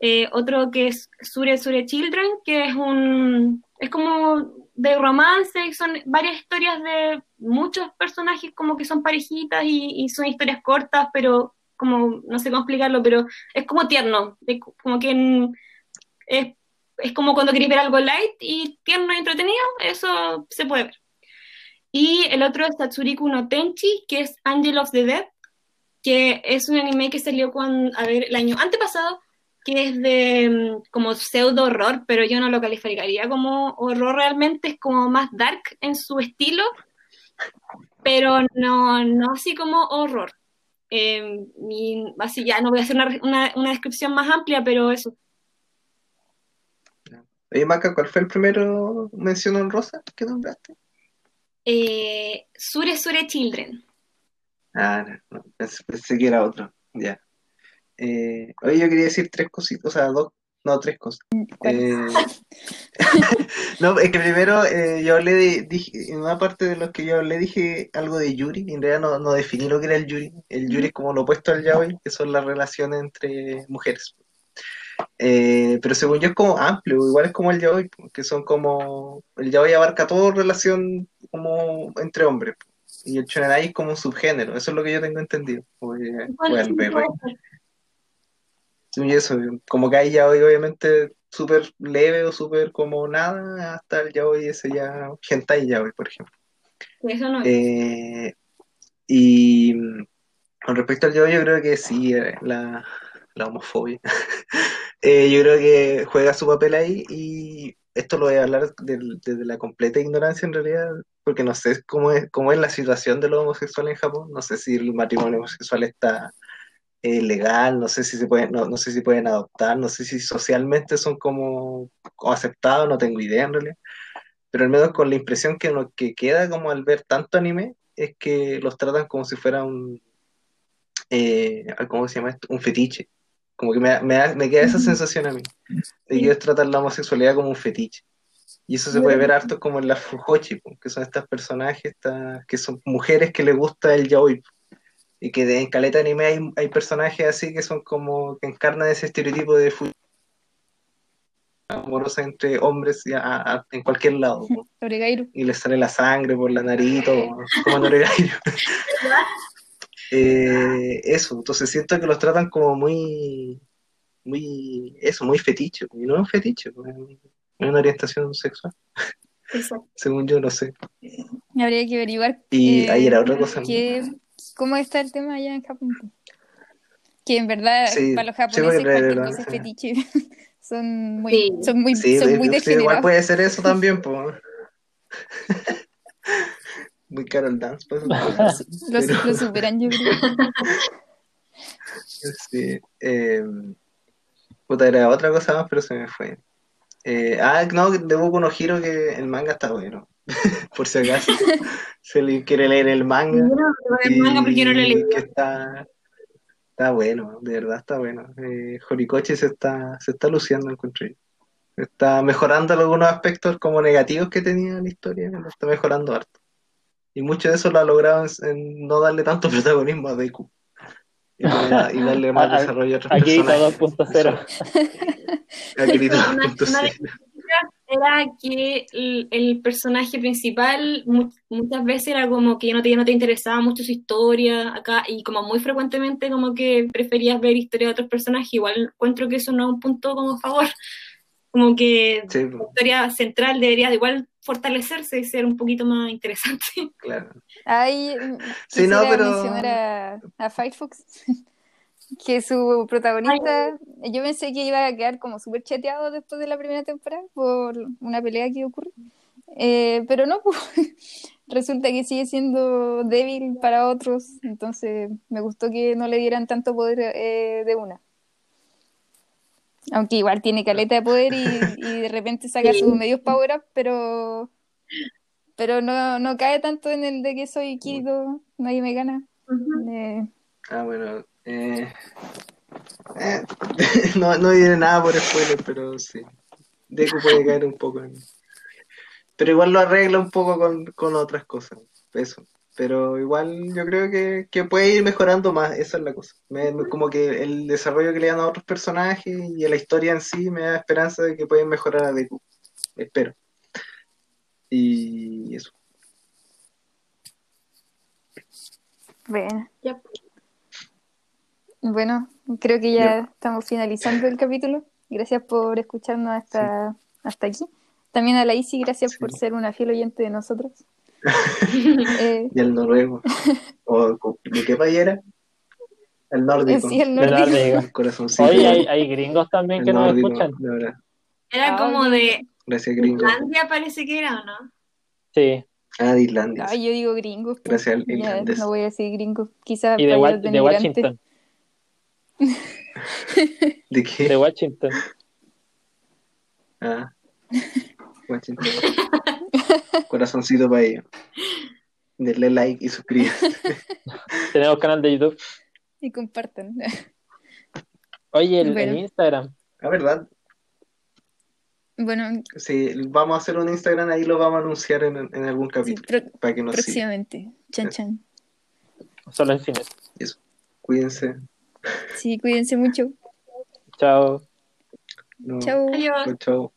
eh, otro que es Sure Sure Children, que es un es como de romance, y son varias historias de muchos personajes como que son parejitas y, y son historias cortas, pero como, no sé cómo explicarlo, pero es como tierno, de- como que es, es como cuando queréis ver algo light y tierno y entretenido, eso se puede ver. Y el otro es Tatsuriku no Tenchi, que es Angel of the Dead, que es un anime que salió con, a ver, el año antepasado, que es de mm, como pseudo horror, pero yo no lo calificaría como horror realmente, es como más dark en su estilo, pero no, no así como horror. Y así ya no voy a hacer una, una, una descripción más amplia, pero eso. Oye, Maca, ¿cuál fue el primero mención honrosa que nombraste? Eh, Sure Sure Children. Ah, no, pensé, que era otro. Ya. Eh, oye, yo quería decir tres cositas, o sea, dos, no, tres cosas. Eh, no, es que primero eh, yo hablé de, dije, en una parte de los que yo hablé dije algo de Yuri, y en realidad no, no definí lo que era el Yuri. El Yuri es como lo opuesto al Yaoi, que son las relaciones entre mujeres. Eh, pero según yo es como amplio, igual es como el Yaoi, que son como, el Yaoi abarca todo relación como entre hombres, y el Shonenai es como un subgénero, eso es lo que yo tengo entendido. Oye, ¿Cuál fue es al el berre. nombre? Y eso, como que hay yaoi obviamente súper leve o súper como nada, hasta el yaoi ese ya, hentai yaoi, por ejemplo. Eso no. Eh, y mm, con respecto al yaoi, yo creo que sí, eh, la, la homofobia. Eh, yo creo que juega su papel ahí y esto lo voy a hablar desde la completa ignorancia en realidad, porque no sé cómo es, cómo es la situación de los homosexuales en Japón, no sé si el matrimonio homosexual está eh, legal, no sé si se pueden, no, no sé si pueden adoptar, no sé si socialmente son como, como aceptados, no tengo idea en realidad. Pero al menos con la impresión que lo que queda como al ver tanto anime es que los tratan como si fuera un, eh, ¿cómo se llama esto? Un fetiche. Como que me, da- me, da- me queda esa sensación a mí, de que ellos tratan la homosexualidad como un fetiche. Y eso se puede ver harto como en las Fujoshi, po, que son estas personajes, estas, que son mujeres que les gusta el yaoi. Y que de, en caleta anime hay, hay personajes así que son como que encarnan ese estereotipo de fu- amorosa entre hombres y a- a- en cualquier lado. Y les sale la sangre por la nariz y todo, como en Oregairo. Eh, eso, entonces siento que los tratan como muy, muy, eso, muy fetiche, y no es un fetiche, pues, es una orientación sexual, Exacto. según yo, no sé. Habría que averiguar Y eh, ahí era otra cosa. qué- cómo está el tema allá en Japón. Que en verdad Sí, para los sí, japoneses porque cualquier cosa es sí. fetiche. Son muy, Sí. son muy, Sí, son muy sí, igual degenerados. puede ser eso también, pues. Muy Carol Dance, pues. Los, pero- los superan, yo creo. Sí, eh, puta, era otra cosa más, pero se me fue. Eh, ah, no, de Boku no Hero que el manga está bueno. Por si acaso. Si alguien quiere leer el manga. No el manga porque no lo que está, está bueno, de verdad está bueno. Eh, Horikoshi se está, se está luciendo, encuentro yo. Está mejorando algunos aspectos como negativos que tenía la historia, lo está mejorando harto. Y mucho de eso lo ha logrado en, en no darle tanto protagonismo a Deku. Y, y darle más A- desarrollo a otros personajes. 2.0. A Kirito Una- una 2.0. de- Era que el, el personaje principal mu- muchas veces era como que no te, no te interesaba mucho su historia acá y como muy frecuentemente como que preferías ver historia de otros personajes. Igual encuentro que eso no es un punto como a favor. Como que Sí, la historia central debería de igual fortalecerse y ser un poquito más interesante. claro. Ahí Sí, no, pero- mencionar a, a Firefox, que su protagonista, yo pensé que iba a quedar como súper chateado después de la primera temporada por una pelea que ocurre, Eh, pero no, pues, resulta que sigue siendo débil para otros, entonces me gustó que no le dieran tanto poder eh, de una. Aunque igual tiene caleta de poder y, y de repente saca Sí. sus medios power up, pero pero no, no cae tanto en el de que soy Kirito, nadie me gana. Eh, Ah, bueno. Eh, eh, no, no diré nada por spoiler, pero sí. Deku puede caer un poco en, pero igual lo arregla un poco con, con otras cosas. Eso. Pero igual yo creo que, que puede ir mejorando más, esa es la cosa. Me- me- como que el desarrollo que le dan a otros personajes y a la historia en sí me da esperanza de que pueden mejorar a Deku. Espero. Y eso. Bueno, bueno, creo que ya estamos finalizando el capítulo. Gracias por escucharnos hasta, hasta aquí. También a la Isi, gracias Sí. por ser una fiel oyente de nosotros. Eh, Y el noruego. ¿O de qué país era? El nórdico. sí, el nórdico. nórdico. El corazoncito. Oye, hay, hay gringos también El que nos nórdico, escuchan. de verdad. Era Ah, como de Gracias, gringo. Islandia, parece que era, ¿o no? Sí. Ah, de Islandia. Ay, yo digo gringos. pues. Gracias al irlandés. no voy a decir gringos. Quizás Y de, Wa- de. Washington. ¿De qué? De Washington. Ah. Washington. Corazoncito para ellos. Denle like y suscríbanse. Tenemos canal de YouTube. Y compartan. Oye, el, Bueno. el Instagram. La verdad, bueno, si vamos a hacer un Instagram, ahí lo vamos a anunciar en, en algún sí, capítulo. pro- para que nos sigan. próximamente. Chan, chan. Solo en cines. Cuídense. Sí, cuídense mucho. Chao. No. Chao. Adiós. Chao.